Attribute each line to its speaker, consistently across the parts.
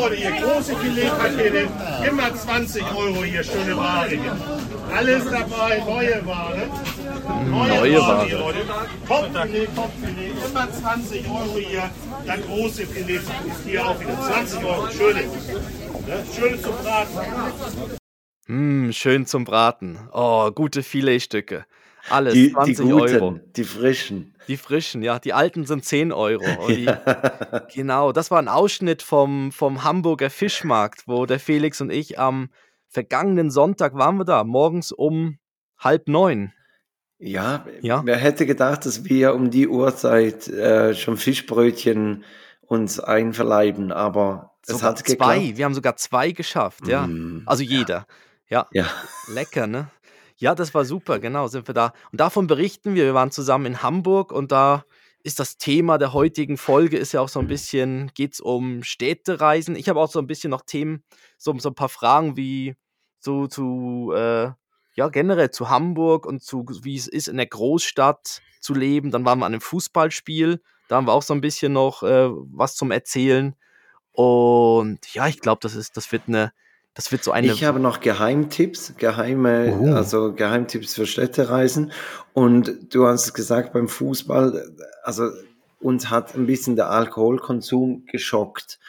Speaker 1: Leute, hier große Filetpakete, immer 20 Euro hier, schöne Ware hier. Alles dabei, neue Ware. Neue,
Speaker 2: Neue
Speaker 1: Ware,
Speaker 2: Ware.
Speaker 1: Kopffilet, Kopffilet, immer 20 Euro hier. Das große Filet ist hier auch wieder 20 Euro, schöne. Ne? Schöne zum Braten.
Speaker 2: Mm, schön zum Braten. Oh, gute Filetstücke. Alles
Speaker 3: Die, die
Speaker 2: 20
Speaker 3: guten,
Speaker 2: Euro.
Speaker 3: die frischen.
Speaker 2: Die frischen, ja. Die alten sind 10 Euro. Die, Genau, das war ein Ausschnitt vom, vom Hamburger Fischmarkt, wo der Felix und ich am vergangenen Sonntag waren wir da, morgens um halb neun.
Speaker 3: Ja,
Speaker 2: Ja.
Speaker 3: wer hätte gedacht, dass wir um die Uhrzeit äh, schon Fischbrötchen uns einverleiben, aber es
Speaker 2: Sogar
Speaker 3: hat
Speaker 2: zwei.
Speaker 3: geklappt.
Speaker 2: Wir haben sogar zwei geschafft, ja.
Speaker 3: Mm,
Speaker 2: Also jeder. Ja,
Speaker 3: ja,
Speaker 2: lecker, ne? Ja, das war super, genau, sind wir da. Und davon berichten wir. Wir waren zusammen in Hamburg und da ist das Thema der heutigen Folge ist ja auch so ein bisschen, geht es um Städtereisen. Ich habe auch so ein bisschen noch Themen, so, so ein paar Fragen wie so zu, äh, ja, generell zu Hamburg und zu, wie es ist, in der Großstadt zu leben. Dann waren wir an einem Fußballspiel. Da haben wir auch so ein bisschen noch äh, was zum Erzählen. Und ja, ich glaube, das ist, das wird eine, das wird so eine.
Speaker 3: ich habe noch Geheimtipps, geheime,
Speaker 2: Oh.
Speaker 3: also Geheimtipps für Städtereisen. Und du hast es gesagt beim Fußball, also uns hat ein bisschen der Alkoholkonsum geschockt.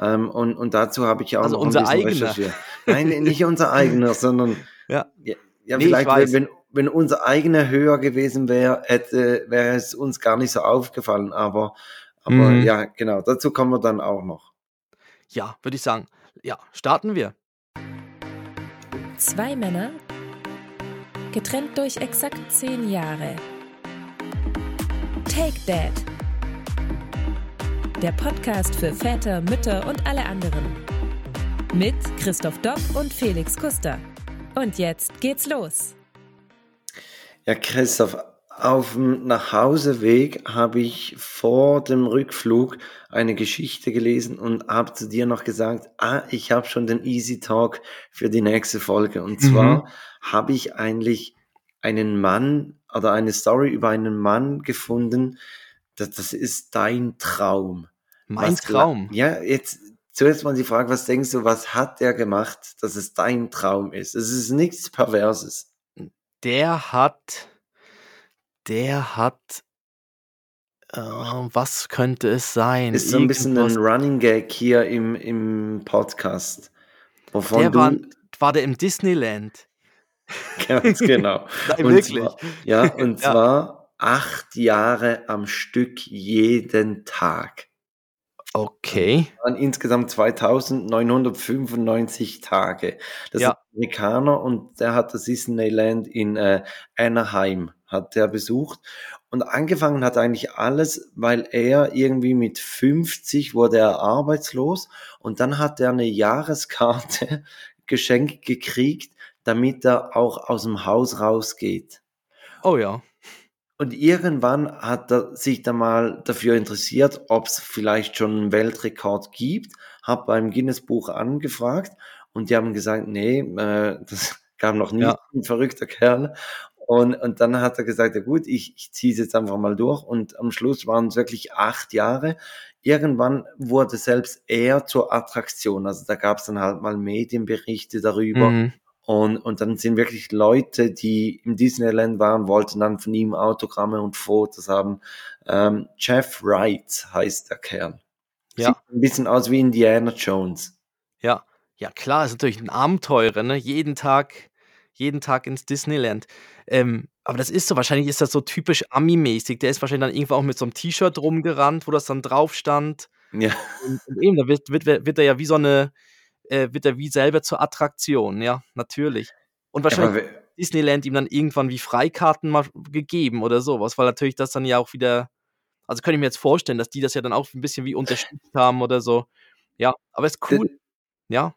Speaker 3: Ähm, und, und dazu habe ich auch
Speaker 2: Also
Speaker 3: noch
Speaker 2: unser
Speaker 3: ein bisschen
Speaker 2: eigener.
Speaker 3: recherchiert. Nein, nicht unser eigener, sondern
Speaker 2: Ja.
Speaker 3: ja, ja
Speaker 2: Nee, ich
Speaker 3: vielleicht, wenn, wenn unser eigener höher gewesen wäre, hätte, wäre es uns gar nicht so aufgefallen. Aber, aber
Speaker 2: Mhm.
Speaker 3: ja, genau, dazu kommen wir dann auch noch.
Speaker 2: Ja, würde ich sagen. Ja, starten wir.
Speaker 4: Zwei Männer, getrennt durch exakt zehn Jahre. Take Dad. Der Podcast für Väter, Mütter und alle anderen. Mit Christoph Dopp und Felix Kuster. Und jetzt geht's los.
Speaker 3: Ja, Christoph, auf dem Nachhauseweg habe ich vor dem Rückflug eine Geschichte gelesen und habe zu dir noch gesagt, ah, ich habe schon den Easy Talk für die nächste Folge. Und zwar habe ich eigentlich einen Mann oder eine Story über einen Mann gefunden, das, das ist dein Traum.
Speaker 2: Mein
Speaker 3: Was
Speaker 2: Traum.
Speaker 3: Ja, jetzt zuerst mal die Frage, was denkst du, was hat der gemacht, dass es dein Traum ist? Es ist nichts Perverses.
Speaker 2: Der hat. Der hat. Äh, was könnte es sein?
Speaker 3: Ist so ein bisschen
Speaker 2: Irgendwas-
Speaker 3: ein Running Gag hier im, im Podcast. Wovon
Speaker 2: Der
Speaker 3: du
Speaker 2: war, war der im Disneyland.
Speaker 3: ganz genau.
Speaker 2: Nein,
Speaker 3: Und
Speaker 2: wirklich.
Speaker 3: Zwar, ja, und
Speaker 2: Ja.
Speaker 3: zwar acht Jahre am Stück jeden Tag.
Speaker 2: Okay.
Speaker 3: Das waren insgesamt 2995 Tage. Das
Speaker 2: Ja.
Speaker 3: ist ein Amerikaner und der hat das Disneyland in äh, Anaheim hat der besucht und angefangen hat eigentlich alles, weil er irgendwie mit 50 wurde er arbeitslos und dann hat er eine Jahreskarte geschenkt gekriegt, damit er auch aus dem Haus rausgeht.
Speaker 2: Oh ja.
Speaker 3: Und irgendwann hat er sich dann mal dafür interessiert, ob es vielleicht schon einen Weltrekord gibt, hat beim Guinness-Buch angefragt und die haben gesagt, nee, äh, das gab noch nie
Speaker 2: Ja.
Speaker 3: ein verrückter Kerl. Und, und dann hat er gesagt, ja gut, ich, ich ziehe es jetzt einfach mal durch. Und am Schluss waren es wirklich acht Jahre. Irgendwann wurde selbst er zur Attraktion. Also da gab es dann halt mal Medienberichte darüber.
Speaker 2: Mhm.
Speaker 3: Und, und dann sind wirklich Leute, die im Disneyland waren, wollten dann von ihm Autogramme und Fotos haben. Ähm, Jeff Wright heißt der Kerl.
Speaker 2: Ja.
Speaker 3: Sieht ein bisschen aus wie Indiana Jones.
Speaker 2: Ja. Ja, klar, ist natürlich ein Abenteurer, ne? Jeden Tag, jeden Tag ins Disneyland. Ähm, aber das ist so, wahrscheinlich ist das so typisch Ami-mäßig. Der ist wahrscheinlich dann irgendwo auch mit so einem T-Shirt rumgerannt, wo das dann drauf stand.
Speaker 3: Ja,
Speaker 2: Und, und eben, da wird, wird, wird er ja wie so eine, äh, wird er wie selber zur Attraktion, ja, natürlich. Und wahrscheinlich hat Disneyland ihm dann irgendwann wie Freikarten mal gegeben oder sowas, weil natürlich das dann ja auch wieder, also könnte ich mir jetzt vorstellen, dass die das ja dann auch ein bisschen wie unterstützt haben oder so. Ja, aber ist cool. Ja,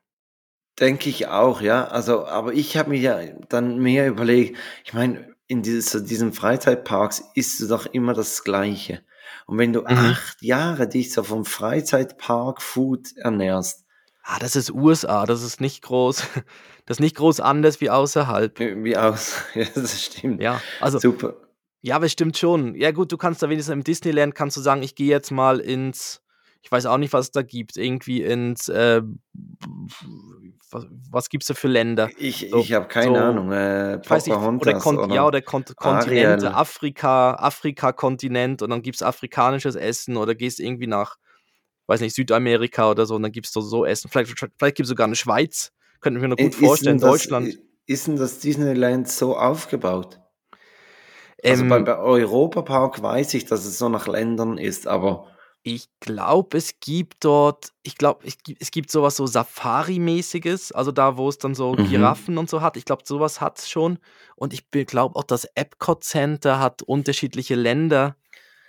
Speaker 3: denke ich auch, ja. Also, aber ich habe mir ja dann mehr überlegt, ich meine, in dieses, diesen Freizeitparks ist es doch immer das Gleiche. Und wenn du
Speaker 2: Mhm.
Speaker 3: acht Jahre dich so vom Freizeitpark-Food ernährst,
Speaker 2: ah, das ist USA, das ist nicht groß, das ist nicht groß anders wie außerhalb.
Speaker 3: wie aus, ja, das stimmt.
Speaker 2: Ja, also
Speaker 3: Super.
Speaker 2: Ja, aber es stimmt schon. Ja, gut, du kannst da wenigstens im Disneyland kannst du sagen, ich gehe jetzt mal ins, ich weiß auch nicht, was es da gibt, irgendwie ins, äh, was, was gibt es da für Länder?
Speaker 3: Ich,
Speaker 2: So,
Speaker 3: ich habe keine
Speaker 2: so,
Speaker 3: Ahnung. Äh,
Speaker 2: ich weiß nicht, oder, Kon ja,
Speaker 3: oder
Speaker 2: oder Kon Kontinente. Afrika, Afrika-Kontinent und dann gibt es afrikanisches Essen oder gehst irgendwie nach, weiß nicht, Südamerika oder so und dann gibt es so, so Essen. Vielleicht, vielleicht gibt es sogar eine Schweiz, könnte ich mir noch gut
Speaker 3: Ist denn
Speaker 2: vorstellen,
Speaker 3: das,
Speaker 2: Deutschland.
Speaker 3: ist denn das Disneyland so aufgebaut? Also beim
Speaker 2: Ähm,
Speaker 3: bei Europapark weiß ich, dass es so nach Ländern ist, aber
Speaker 2: Ich glaube, es gibt dort, ich glaube, es gibt, es gibt sowas so Safari-mäßiges, also da, wo es dann so
Speaker 3: mhm.
Speaker 2: Giraffen und so hat. Ich glaube, sowas hat es schon. Und ich glaube auch, das Epcot Center hat unterschiedliche Länder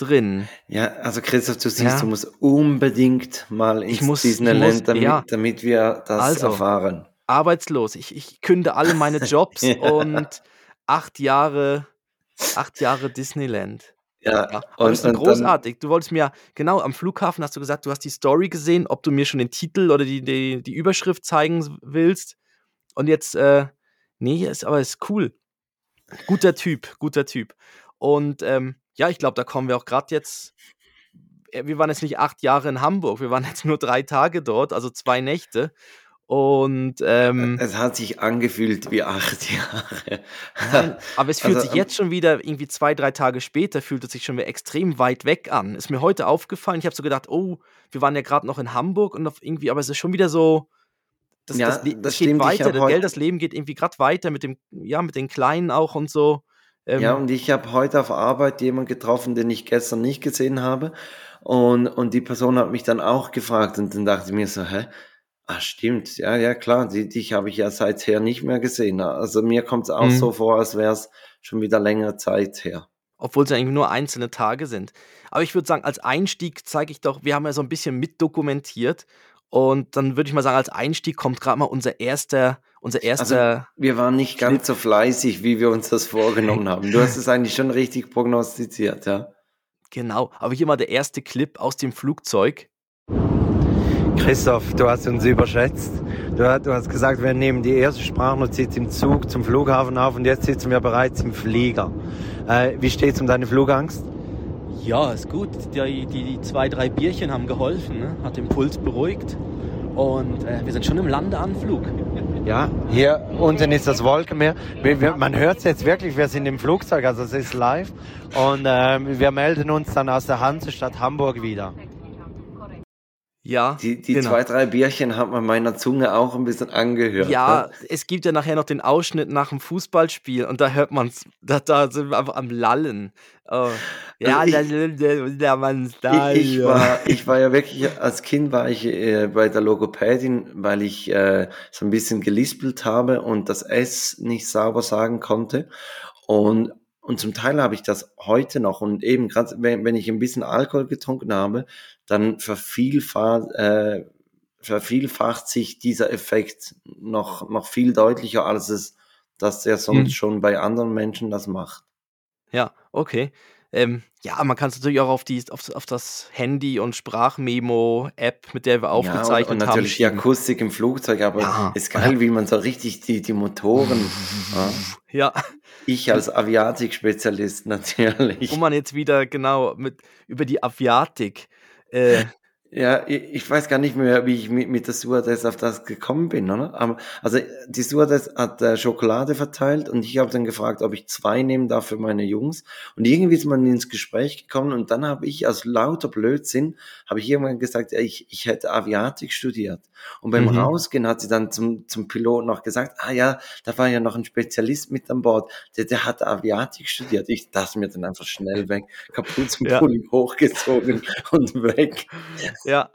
Speaker 2: drin.
Speaker 3: Ja, also Christoph, du siehst, du
Speaker 2: Ja,
Speaker 3: musst unbedingt mal
Speaker 2: ich
Speaker 3: ins
Speaker 2: muss, ich muss,
Speaker 3: Disneyland, damit,
Speaker 2: ja,
Speaker 3: damit wir das
Speaker 2: also,
Speaker 3: erfahren.
Speaker 2: arbeitslos. Ich, ich künde alle meine Jobs
Speaker 3: Ja,
Speaker 2: und acht Jahre, acht Jahre Disneyland.
Speaker 3: ja,
Speaker 2: Ja,
Speaker 3: und,
Speaker 2: ist
Speaker 3: und dann,
Speaker 2: großartig. Du wolltest mir, genau, am Flughafen hast du gesagt, du hast die Story gesehen, ob du mir schon den Titel oder die, die, die Überschrift zeigen willst. Und jetzt, äh, nee, ist, aber ist cool. Guter Typ, guter Typ. Und ähm, ja, ich glaube, da kommen wir auch gerade jetzt. äh, Wir waren jetzt nicht acht Jahre in Hamburg, wir waren jetzt nur drei Tage dort, also zwei Nächte. Und ähm,
Speaker 3: es hat sich angefühlt wie acht Jahre.
Speaker 2: Nein, aber es fühlt
Speaker 3: Also,
Speaker 2: sich jetzt schon wieder, irgendwie zwei, drei Tage später, fühlt es sich schon wieder extrem weit weg an. Ist mir heute aufgefallen. Ich habe so gedacht, oh, wir waren ja gerade noch in Hamburg und irgendwie, aber es ist schon wieder so, das,
Speaker 3: ja,
Speaker 2: das,
Speaker 3: das
Speaker 2: das geht
Speaker 3: stimmt.
Speaker 2: Weiter, das,
Speaker 3: heute,
Speaker 2: das Leben geht irgendwie gerade weiter mit dem, ja, mit den Kleinen auch und so.
Speaker 3: Ja,
Speaker 2: Ähm,
Speaker 3: und ich habe heute auf Arbeit jemanden getroffen, den ich gestern nicht gesehen habe. Und, und die Person hat mich dann auch gefragt und dann dachte ich mir so, hä? Ah, stimmt. Ja, ja, klar. Die, dich habe ich ja seither nicht mehr gesehen. Also mir kommt es auch
Speaker 2: mhm.
Speaker 3: so vor, als wäre es schon wieder längere Zeit her.
Speaker 2: Obwohl es ja eigentlich nur einzelne Tage sind. Aber ich würde sagen, als Einstieg zeige ich doch, wir haben ja so ein bisschen mitdokumentiert. Und dann würde ich mal sagen, als Einstieg kommt gerade mal unser erster, unser
Speaker 3: Also
Speaker 2: erster
Speaker 3: wir waren nicht ganz so fleißig, wie wir uns das vorgenommen haben. Du hast es eigentlich schon richtig prognostiziert, ja.
Speaker 2: Genau, aber hier mal der erste Clip aus dem Flugzeug.
Speaker 5: Christoph, du hast uns überschätzt. Du, du hast gesagt, wir nehmen die erste Sprachnotiz im Zug zum Flughafen auf und jetzt sitzen wir bereits im Flieger. Äh, wie steht's um deine Flugangst?
Speaker 2: Ja, ist gut. Die, die, die zwei, drei Bierchen haben geholfen, ne? hat den Puls beruhigt. Und äh, wir sind schon im Landeanflug.
Speaker 5: Ja, hier unten ist das Wolkenmeer. Wir, wir, man hört es jetzt wirklich, wir sind im Flugzeug, also es ist live. Und ähm, wir melden uns dann aus der Hansestadt Hamburg wieder.
Speaker 2: Ja,
Speaker 3: Die, die
Speaker 2: genau.
Speaker 3: zwei, drei Bierchen hat man meiner Zunge auch ein bisschen angehört.
Speaker 2: Ja,
Speaker 3: Ne?
Speaker 2: es gibt ja nachher noch den Ausschnitt nach dem Fußballspiel und da hört man es, da, da sind wir einfach am Lallen. Oh. Ja,
Speaker 3: Also ich-
Speaker 2: da wieder mal
Speaker 3: Ich, ich, war, ich war ja wirklich, als Kind war ich äh, bei der Logopädin, weil ich äh, so ein bisschen gelispelt habe und das S nicht sauber sagen konnte. Und, und zum Teil habe ich das heute noch. Und eben gerade, wenn, wenn ich ein bisschen Alkohol getrunken habe, dann vervielfacht, äh, vervielfacht sich dieser Effekt noch, noch viel deutlicher, als es, dass der sonst
Speaker 2: Hm.
Speaker 3: schon bei anderen Menschen das macht.
Speaker 2: Ja, okay. Ähm, ja, man kann es natürlich auch auf, die, auf, auf das Handy- und Sprachmemo-App, mit der wir
Speaker 3: Ja, und,
Speaker 2: aufgezeichnet
Speaker 3: und
Speaker 2: haben,
Speaker 3: natürlich die
Speaker 2: schieben.
Speaker 3: Akustik im Flugzeug, aber
Speaker 2: Ja,
Speaker 3: ist geil, wie man so richtig die, die Motoren, ja.
Speaker 2: Ja,
Speaker 3: ich als Aviatik-Spezialist natürlich.
Speaker 2: wo man jetzt wieder genau mit über die Aviatik. Äh,
Speaker 3: Ja, ich, weiß gar nicht mehr, wie ich mit, mit der Stewardess auf das gekommen bin, oder? Aber, also die Stewardess hat äh, Schokolade verteilt und ich habe dann gefragt, ob ich zwei nehmen darf für meine Jungs. Und irgendwie ist man ins Gespräch gekommen und dann habe ich aus lauter Blödsinn, habe ich irgendwann gesagt, ja, ich, ich hätte Aviatik studiert. Und beim
Speaker 2: Mhm.
Speaker 3: Rausgehen hat sie dann zum, zum Piloten noch gesagt, ah ja, da war ja noch ein Spezialist mit an Bord, der, der hat Aviatik studiert. Ich dachte mir dann einfach schnell weg, Kapuzenpulli hochgezogen und weg.
Speaker 2: ja,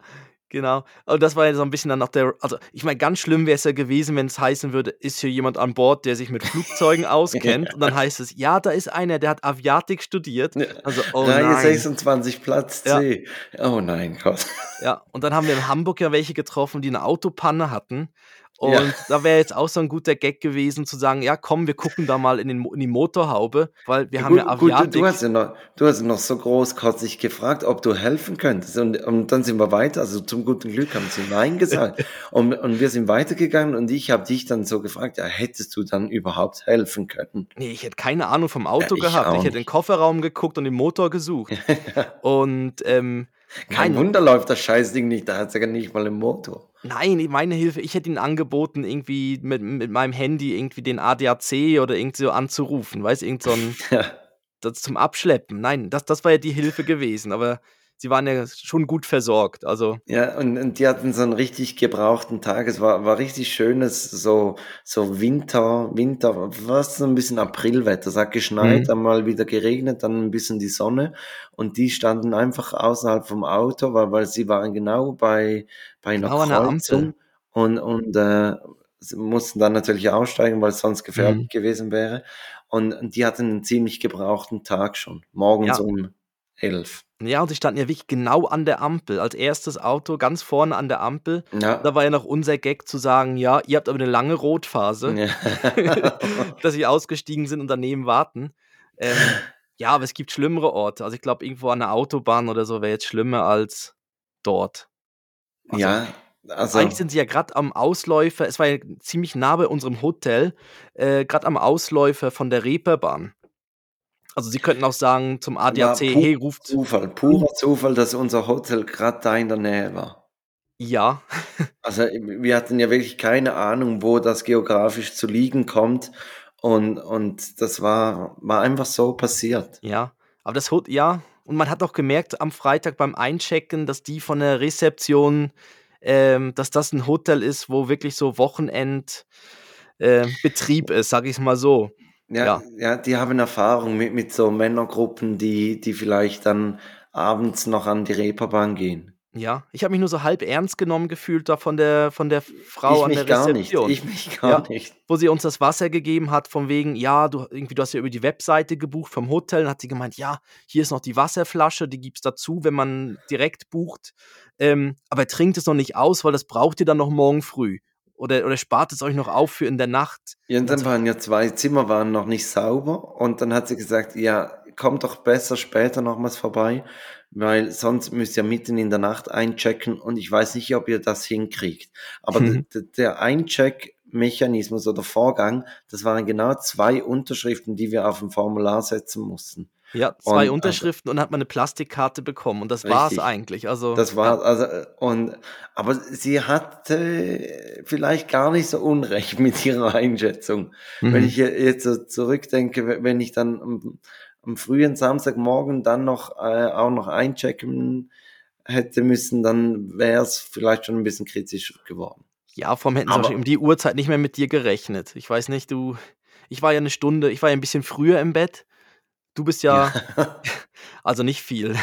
Speaker 2: genau. Und das war ja so ein bisschen dann noch der. Also, ich meine, ganz schlimm wäre es ja gewesen, wenn es heißen würde, ist hier jemand an Bord, der sich mit Flugzeugen auskennt. Und dann heißt es, ja, da ist einer, der hat Aviatik studiert. Also, oh
Speaker 3: Reihe
Speaker 2: nein.
Speaker 3: 26, Platz
Speaker 2: Ja.
Speaker 3: C. Oh nein, Gott.
Speaker 2: Ja, und dann haben wir in Hamburg ja welche getroffen, die eine Autopanne hatten. Und
Speaker 3: Ja.
Speaker 2: da wäre jetzt auch so ein guter Gag gewesen, zu sagen, ja, komm, wir gucken da mal in, den, in die Motorhaube, weil wir haben
Speaker 3: gut,
Speaker 2: ja
Speaker 3: gut, du,
Speaker 2: Aviatik.
Speaker 3: du hast ja noch, du hast noch so großkotzig gefragt, ob du helfen könntest. Und, und dann sind wir weiter. Also zum guten Glück haben sie Nein gesagt. und, und wir sind weitergegangen und ich habe dich dann so gefragt, ja, hättest du dann überhaupt helfen können?
Speaker 2: Nee, ich hätte keine Ahnung vom Auto
Speaker 3: ich
Speaker 2: gehabt. Ich hätte in den. Kofferraum geguckt und den Motor gesucht. und ähm,
Speaker 3: Kein
Speaker 2: Nein.
Speaker 3: Wunder läuft das Scheißding nicht, da hat es ja nicht mal einen Motor.
Speaker 2: Nein, meine Hilfe, ich hätte ihnen angeboten, irgendwie mit, mit meinem Handy irgendwie den ADAC oder irgendwie so anzurufen, weißt irgend so ein, das zum Abschleppen. Nein, das, das war ja die Hilfe gewesen, aber sie waren ja schon gut versorgt. Also,
Speaker 3: Ja, und, und die hatten so einen richtig gebrauchten Tag. Es war, war richtig schönes, so, so Winter, Winter, was so ein bisschen Aprilwetter. Es hat geschneit,
Speaker 2: Mhm.
Speaker 3: dann mal wieder geregnet, dann ein bisschen die Sonne. Und die standen einfach außerhalb vom Auto, weil, weil sie waren genau bei, bei einer
Speaker 2: Genau
Speaker 3: Kreuzung und, und äh, sie mussten dann natürlich aussteigen, weil es sonst gefährlich
Speaker 2: Mhm.
Speaker 3: gewesen wäre. Und, und die hatten einen ziemlich gebrauchten Tag schon. Morgens
Speaker 2: Ja.
Speaker 3: um elf.
Speaker 2: Ja, und sie standen ja wirklich genau an der Ampel. Als erstes Auto, ganz vorne an der Ampel.
Speaker 3: Ja.
Speaker 2: Da war ja noch unser Gag zu sagen, ja, ihr habt aber eine lange Rotphase,
Speaker 3: ja.
Speaker 2: dass sie ausgestiegen sind und daneben warten. Ähm, ja, aber es gibt schlimmere Orte. Also ich glaube, irgendwo an der Autobahn oder so wäre jetzt schlimmer als dort. Also,
Speaker 3: ja, also.
Speaker 2: Eigentlich sind sie ja gerade am Ausläufer, es war ja ziemlich nah bei unserem Hotel, äh, gerade am Ausläufer von der Reeperbahn. Also sie könnten auch sagen zum ADAC,
Speaker 3: pu-
Speaker 2: hey, ruft,
Speaker 3: Zufall, purer Zufall, dass unser Hotel gerade da in der Nähe war.
Speaker 2: ja,
Speaker 3: Also wir hatten ja wirklich keine Ahnung, wo das geografisch zu liegen kommt. Und, und das war, war einfach so passiert.
Speaker 2: ja. Aber das Hotel, ja, und man hat auch gemerkt am Freitag beim Einchecken, dass die von der Rezeption, ähm, dass das ein Hotel ist, wo wirklich so Wochenend äh, Betrieb ist, sag ich mal so.
Speaker 3: Ja,
Speaker 2: Ja.
Speaker 3: ja. die haben Erfahrung mit, mit so Männergruppen, die, die vielleicht dann abends noch an die Reeperbahn gehen.
Speaker 2: Ja, ich habe mich nur so halb ernst genommen gefühlt da von der von der Frau
Speaker 3: ich
Speaker 2: an
Speaker 3: mich
Speaker 2: der
Speaker 3: gar nicht.
Speaker 2: Rezeption.
Speaker 3: Ich mich gar
Speaker 2: Ja.
Speaker 3: nicht.
Speaker 2: wo sie uns das Wasser gegeben hat, von wegen, ja, du, irgendwie, du hast ja über die Webseite gebucht vom Hotel, dann hat sie gemeint, ja, hier ist noch die Wasserflasche, die gibt's dazu, wenn man direkt bucht. Ähm, aber trinkt es noch nicht aus, weil das braucht ihr dann noch morgen früh. Oder, oder spart es euch noch auf für in der Nacht.
Speaker 3: Ja, und dann waren ja zwei Zimmer waren noch nicht sauber und dann hat sie gesagt, ja, kommt doch besser später nochmals vorbei, weil sonst müsst ihr mitten in der Nacht einchecken und ich weiß nicht, ob ihr das hinkriegt. Aber d- der Eincheck-Mechanismus oder Vorgang, das waren genau zwei Unterschriften, die wir auf dem Formular setzen mussten.
Speaker 2: Ja, zwei
Speaker 3: Und, also
Speaker 2: Unterschriften und dann hat man eine Plastikkarte bekommen und das war's
Speaker 3: Richtig.
Speaker 2: eigentlich. Also,
Speaker 3: Das war, also, und, aber sie hatte vielleicht gar nicht so unrecht mit ihrer Einschätzung.
Speaker 2: Mhm.
Speaker 3: Wenn ich je- jetzt so zurückdenke, we- wenn ich dann am, am frühen Samstagmorgen dann noch äh, auch noch einchecken hätte müssen, dann wäre es vielleicht schon ein bisschen kritisch geworden.
Speaker 2: Ja, vom hätten sie um die Uhrzeit nicht mehr mit dir gerechnet. Ich weiß nicht, du. Ich war ja eine Stunde, ich war ja ein bisschen früher im Bett. Du bist ja, also nicht viel,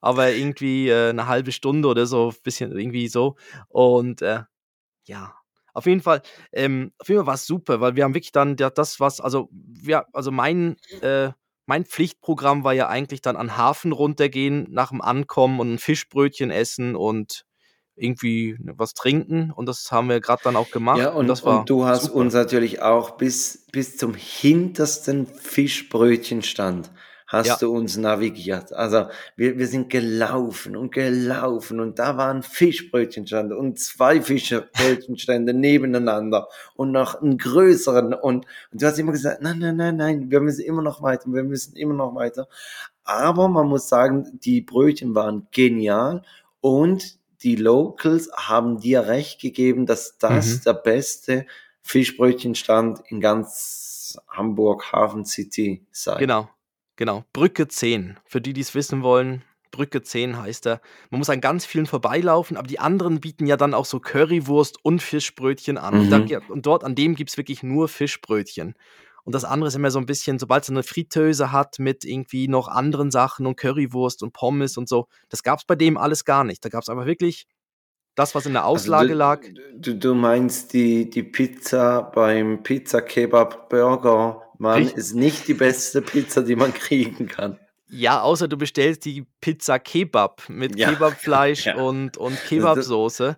Speaker 2: aber irgendwie äh, eine halbe Stunde oder so, bisschen irgendwie so. Und äh, ja, auf jeden Fall, ähm, auf jeden Fall war es super, weil wir haben wirklich dann ja, das, was, also wir, also mein, äh, mein Pflichtprogramm war ja eigentlich dann an den Hafen runtergehen, nach dem Ankommen und ein Fischbrötchen essen und irgendwie was trinken. Und das haben wir gerade dann auch gemacht.
Speaker 3: Ja, und,
Speaker 2: das war
Speaker 3: und du hast
Speaker 2: super.
Speaker 3: uns natürlich auch bis, bis zum hintersten Fischbrötchenstand hast
Speaker 2: Ja.
Speaker 3: du uns navigiert. Also wir, wir sind gelaufen und gelaufen und da war ein Fischbrötchenstand und zwei Fischbrötchenstände nebeneinander und noch einen größeren und, und du hast immer gesagt, nein, nein, nein, nein, wir müssen immer noch weiter, wir müssen immer noch weiter. Aber man muss sagen, die Brötchen waren genial und die Locals haben dir recht gegeben, dass das
Speaker 2: Mhm.
Speaker 3: der beste Fischbrötchenstand in ganz Hamburg Hafen City sei.
Speaker 2: Genau, genau. Brücke 10. Für die, die es wissen wollen, Brücke 10 heißt er. Man muss an ganz vielen vorbeilaufen, aber die anderen bieten ja dann auch so Currywurst und Fischbrötchen an. Und,
Speaker 3: Mhm.
Speaker 2: und dort, an dem gibt es wirklich nur Fischbrötchen. Und das andere ist immer so ein bisschen, sobald es eine Fritteuse hat mit irgendwie noch anderen Sachen und Currywurst und Pommes und so, das gab es bei dem alles gar nicht. Da gab es einfach wirklich das, was in der Auslage
Speaker 3: also du,
Speaker 2: lag.
Speaker 3: Du, du meinst die, die Pizza beim Pizza Kebab Burger Mann
Speaker 2: Richtig.
Speaker 3: ist nicht die beste Pizza, die man kriegen kann.
Speaker 2: Ja, außer du bestellst die Pizza Kebab mit
Speaker 3: Ja.
Speaker 2: Kebabfleisch
Speaker 3: Ja.
Speaker 2: und, und Kebabsoße.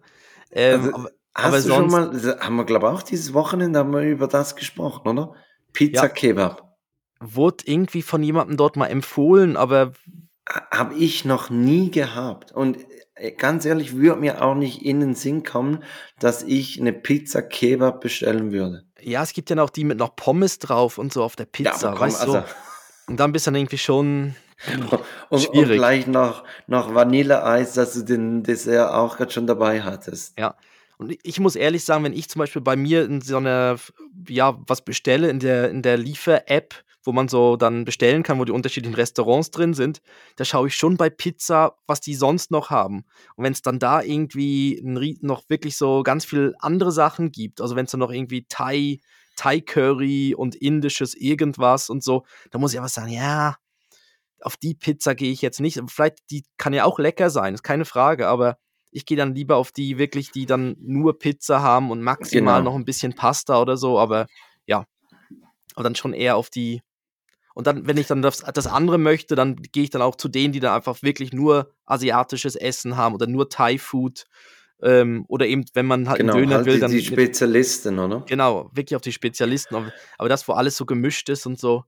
Speaker 2: Ähm,
Speaker 3: Also,
Speaker 2: aber,
Speaker 3: Hast
Speaker 2: aber
Speaker 3: du schon
Speaker 2: sonst
Speaker 3: mal, haben wir glaube auch dieses Wochenende haben wir über das gesprochen, oder? Pizza
Speaker 2: Ja.
Speaker 3: Kebab.
Speaker 2: wurde irgendwie von jemandem dort mal empfohlen, aber
Speaker 3: Habe ich noch nie gehabt. Und äh, ganz ehrlich, würde mir auch nicht in den Sinn kommen, dass ich eine Pizza Kebab bestellen würde.
Speaker 2: ja, es gibt ja noch die mit noch Pommes drauf und so auf der Pizza,
Speaker 3: aber komm,
Speaker 2: weißt du?
Speaker 3: also,
Speaker 2: Und dann bist du dann irgendwie schon,
Speaker 3: Und, und
Speaker 2: Schwierig.
Speaker 3: gleich noch, noch Vanilleeis, dass du den Dessert auch gerade schon dabei hattest.
Speaker 2: Ja. Und ich muss ehrlich sagen, wenn ich zum Beispiel bei mir in so einer, ja, was bestelle in der, in der Liefer-App, wo man so dann bestellen kann, wo die unterschiedlichen Restaurants drin sind, da schaue ich schon bei Pizza, was die sonst noch haben. Und wenn es dann da irgendwie noch wirklich so ganz viel andere Sachen gibt, also wenn es dann noch irgendwie Thai, Thai Curry und indisches irgendwas und so, da muss ich einfach sagen, ja, auf die Pizza gehe ich jetzt nicht. Vielleicht, die kann ja auch lecker sein, ist keine Frage, aber ich gehe dann lieber auf die wirklich, die dann nur Pizza haben und maximal
Speaker 3: Genau.
Speaker 2: noch ein bisschen Pasta oder so, aber ja. Aber dann schon eher auf die. Und dann, wenn ich dann das, das andere möchte, dann gehe ich dann auch zu denen, die dann einfach wirklich nur asiatisches Essen haben oder nur Thai-Food. Ähm, oder eben, wenn man halt
Speaker 3: Genau,
Speaker 2: einen Döner
Speaker 3: halt
Speaker 2: will,
Speaker 3: die,
Speaker 2: dann
Speaker 3: die Spezialisten, oder?
Speaker 2: Genau, wirklich auf die Spezialisten. Aber, das, wo alles so gemischt ist und so,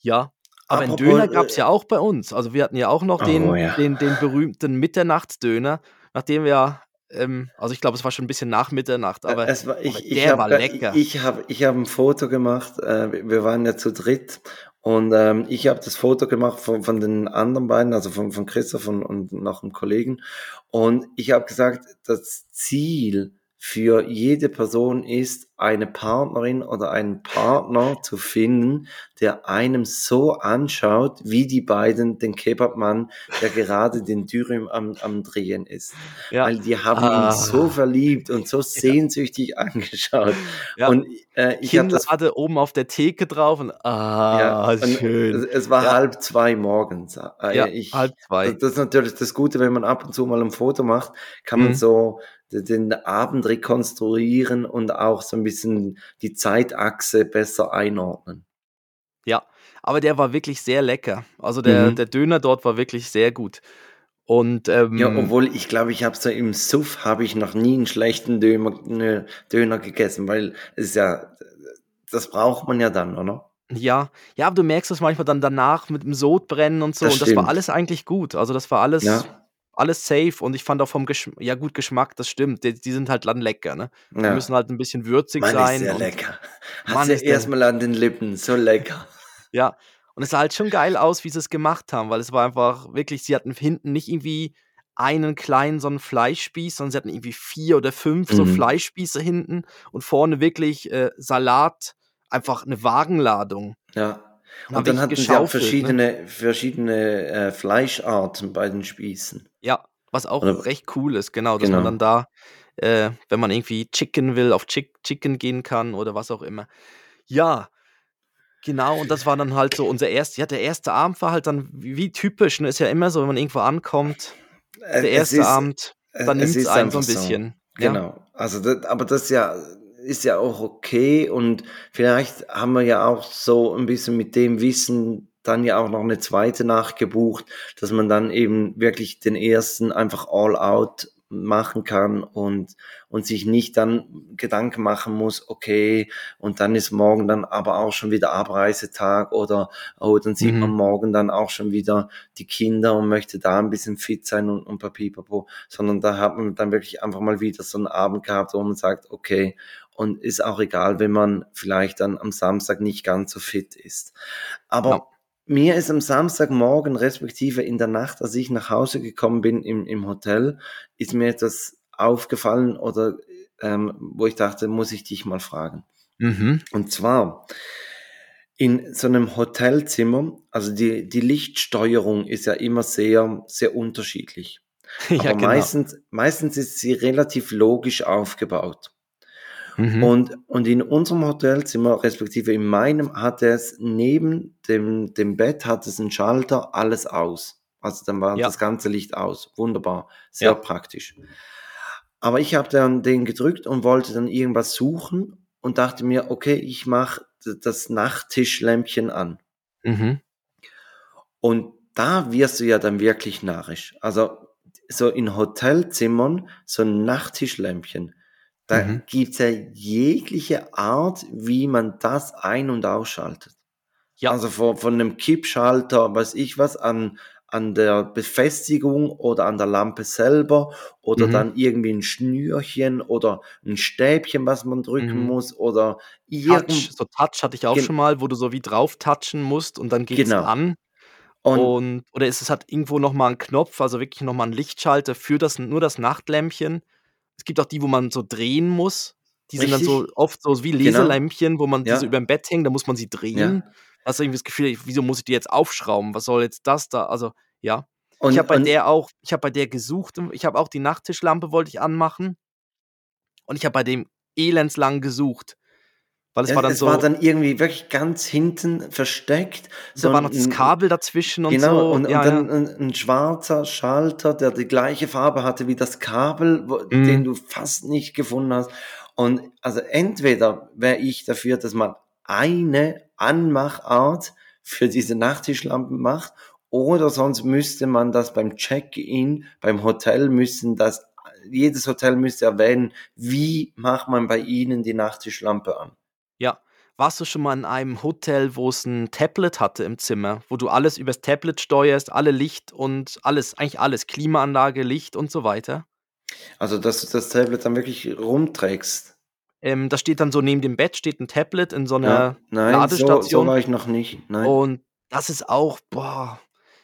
Speaker 2: ja. Aber einen
Speaker 3: Apropos,
Speaker 2: Döner gab es
Speaker 3: äh,
Speaker 2: ja auch bei uns. Also wir hatten ja auch noch den,
Speaker 3: Oh, ja.
Speaker 2: den, den berühmten Mitternachtsdöner, nachdem wir, ähm, also ich glaube, es war schon ein bisschen nach Mitternacht, aber,
Speaker 3: Äh, war, ich,
Speaker 2: aber
Speaker 3: ich
Speaker 2: der
Speaker 3: hab
Speaker 2: war
Speaker 3: grad-
Speaker 2: lecker.
Speaker 3: Ich habe ich hab ein Foto gemacht. Äh, wir- wir waren ja zu dritt. Und ähm, ich habe das Foto gemacht von, von den anderen beiden, also von, von Christoph und, und noch einem Kollegen. Und ich habe gesagt, das Ziel für jede Person ist, eine Partnerin oder einen Partner zu finden, der einem so anschaut, wie die beiden den Kebabmann, der gerade den Dürüm am, am Drehen ist.
Speaker 2: ja.
Speaker 3: Weil die haben
Speaker 2: Ah.
Speaker 3: ihn so verliebt und so sehnsüchtig angeschaut.
Speaker 2: Ja.
Speaker 3: Und äh, ich habe das
Speaker 2: Kinnlade oben auf der Theke drauf und ah,
Speaker 3: und
Speaker 2: schön.
Speaker 3: Es, es war
Speaker 2: Ja.
Speaker 3: halb zwei morgens. Äh,
Speaker 2: Ja,
Speaker 3: ich,
Speaker 2: halb zwei.
Speaker 3: Das, ist natürlich das Gute, wenn man ab und zu mal ein Foto macht, kann man
Speaker 2: Mhm.
Speaker 3: so den, Abend rekonstruieren und auch so ein bisschen die Zeitachse besser einordnen.
Speaker 2: Ja, aber der war wirklich sehr lecker. Also der,
Speaker 3: Mhm.
Speaker 2: der Döner dort war wirklich sehr gut. Und ähm,
Speaker 3: Ja, obwohl ich glaube, ich habe so im Suff habe ich noch nie einen schlechten Döner, ne, Döner gegessen, weil es ja, das braucht man ja dann, oder?
Speaker 2: Ja, ja, aber du merkst es manchmal dann danach mit dem Sodbrennen und so.
Speaker 3: Das
Speaker 2: und das war
Speaker 3: stimmt.
Speaker 2: alles eigentlich gut. Also das war alles,
Speaker 3: Ja.
Speaker 2: Alles safe. Und ich fand auch vom Geschmack, ja gut, Geschmack, das stimmt. Die, die sind halt dann lecker, ne? Die
Speaker 3: Ja.
Speaker 2: müssen halt ein bisschen würzig
Speaker 3: Mann,
Speaker 2: sein.
Speaker 3: ist sehr lecker.
Speaker 2: Mann, ist der-
Speaker 3: erstmal an den Lippen, so lecker.
Speaker 2: Ja, und es sah halt schon geil aus, wie sie es gemacht haben, weil es war einfach wirklich, sie hatten hinten nicht irgendwie einen kleinen so einen Fleischspieß, sondern sie hatten irgendwie vier oder fünf so
Speaker 3: Mhm.
Speaker 2: Fleischspieße hinten und vorne wirklich äh, Salat, einfach eine Wagenladung.
Speaker 3: Ja.
Speaker 2: Und
Speaker 3: Und
Speaker 2: dann
Speaker 3: hatten sie auch
Speaker 2: ne?
Speaker 3: verschiedene, verschiedene äh, Fleischarten bei den Spießen.
Speaker 2: Ja, was auch
Speaker 3: Oder-
Speaker 2: recht cool ist, genau, dass man
Speaker 3: Genau.
Speaker 2: dann da, äh, wenn man irgendwie Chicken will, auf Chick Chicken gehen kann oder was auch immer. Ja, genau, und das war dann halt so unser erster, ja, der erste Abend war halt dann wie, typisch, ne, ist ja immer so, wenn man irgendwo ankommt,
Speaker 3: Äh,
Speaker 2: der erste
Speaker 3: ist-
Speaker 2: Abend,
Speaker 3: äh,
Speaker 2: dann nimmt es einen so ein
Speaker 3: einfach so.
Speaker 2: bisschen. Ja,
Speaker 3: Genau. Also, das, aber das ist ja, ist ja auch okay und vielleicht haben wir ja auch so ein bisschen mit dem Wissen dann ja auch noch eine zweite Nacht gebucht, dass man dann eben wirklich den ersten einfach all out machen kann und, und sich nicht dann Gedanken machen muss, okay, und dann ist morgen dann aber auch schon wieder Abreisetag oder, oh, dann sieht
Speaker 2: Mhm.
Speaker 3: man morgen dann auch schon wieder die Kinder und möchte da ein bisschen fit sein und, und papipapo, sondern da hat man dann wirklich einfach mal wieder so einen Abend gehabt, wo man sagt, okay, und ist auch egal, wenn man vielleicht dann am Samstag nicht ganz so fit ist. Aber
Speaker 2: Ja.
Speaker 3: mir ist am Samstagmorgen, respektive in der Nacht, als ich nach Hause gekommen bin im, im Hotel, ist mir etwas aufgefallen oder ähm, wo ich dachte, muss ich dich mal fragen.
Speaker 2: mhm.
Speaker 3: Und zwar in so einem Hotelzimmer, also die, die Lichtsteuerung ist ja immer sehr, sehr unterschiedlich.
Speaker 2: ja
Speaker 3: Aber
Speaker 2: genau.
Speaker 3: meistens, meistens ist sie relativ logisch aufgebaut.
Speaker 2: Mhm.
Speaker 3: Und, und in unserem Hotelzimmer, respektive in meinem, hat es neben dem, dem Bett hat es einen Schalter, alles aus. Also dann war
Speaker 2: Ja.
Speaker 3: das ganze Licht aus. Wunderbar. Sehr
Speaker 2: Ja.
Speaker 3: praktisch. Aber ich habe dann den gedrückt und wollte dann irgendwas suchen und dachte mir, okay, ich mache das Nachttischlämpchen an.
Speaker 2: Mhm.
Speaker 3: Und da wirst du ja dann wirklich narrisch. Also so in Hotelzimmern, so ein Nachttischlämpchen, da
Speaker 2: Mhm.
Speaker 3: gibt's ja jegliche Art, wie man das ein- und ausschaltet.
Speaker 2: Ja.
Speaker 3: Also von, von einem Kippschalter, weiß ich was, an, an der Befestigung oder an der Lampe selber oder
Speaker 2: Mhm.
Speaker 3: dann irgendwie ein Schnürchen oder ein Stäbchen, was man drücken
Speaker 2: Mhm.
Speaker 3: muss oder
Speaker 2: Touch,
Speaker 3: irgend,
Speaker 2: so Touch hatte ich auch
Speaker 3: Gen-
Speaker 2: schon mal, wo du so wie drauf touchen musst und dann geht's
Speaker 3: Genau.
Speaker 2: an.
Speaker 3: Und
Speaker 2: Und oder ist es hat irgendwo noch mal 'n Knopf, also wirklich noch mal 'n Lichtschalter für das nur das Nachtlämpchen. Es gibt auch die, wo man so drehen muss. Die sind dann so
Speaker 3: Richtig.
Speaker 2: oft so wie
Speaker 3: Genau.
Speaker 2: Leselämpchen, wo man die
Speaker 3: Ja.
Speaker 2: so überm Bett hängen, da muss man sie drehen.
Speaker 3: Ja.
Speaker 2: Hast du irgendwie das Gefühl: „Wieso muss ich die jetzt aufschrauben? Was soll jetzt das da?“ Also, ja. Ich
Speaker 3: Und
Speaker 2: habe bei der auch ich habe bei der gesucht ich habe auch die Nachttischlampe wollte ich anmachen. Und ich habe bei dem elendslang gesucht, weil es
Speaker 3: Ja,
Speaker 2: war dann
Speaker 3: es
Speaker 2: so
Speaker 3: war dann irgendwie wirklich ganz hinten versteckt.
Speaker 2: da war noch das Kabel dazwischen und
Speaker 3: Genau,
Speaker 2: so.
Speaker 3: und und
Speaker 2: Ja,
Speaker 3: dann
Speaker 2: ja.
Speaker 3: 'n 'n schwarzer Schalter, der die gleiche Farbe hatte wie das Kabel, wo
Speaker 2: Mhm.
Speaker 3: den du fast nicht gefunden hast. Und also entweder wäre ich dafür, dass man eine Anmachart für diese Nachttischlampen macht, oder sonst müsste man das beim Check-in, beim Hotel müssen das jedes Hotel müsste erwähnen, wie macht man bei ihnen die Nachttischlampe an?
Speaker 2: Ja. Warst du schon mal in einem Hotel, wo es 'n Tablet hatte im Zimmer, wo du alles übers Tablet steuerst, alle Licht und alles eigentlich alles, Klimaanlage, Licht und so weiter?
Speaker 3: Also, dass du das Tablet dann wirklich rumträgst?
Speaker 2: Ähm, das steht dann so neben dem Bett steht 'n Tablet in so
Speaker 3: Ja,
Speaker 2: 'ner
Speaker 3: nein, so so
Speaker 2: Ladestation.
Speaker 3: war ich noch nicht, nein.
Speaker 2: Und das ist auch boah,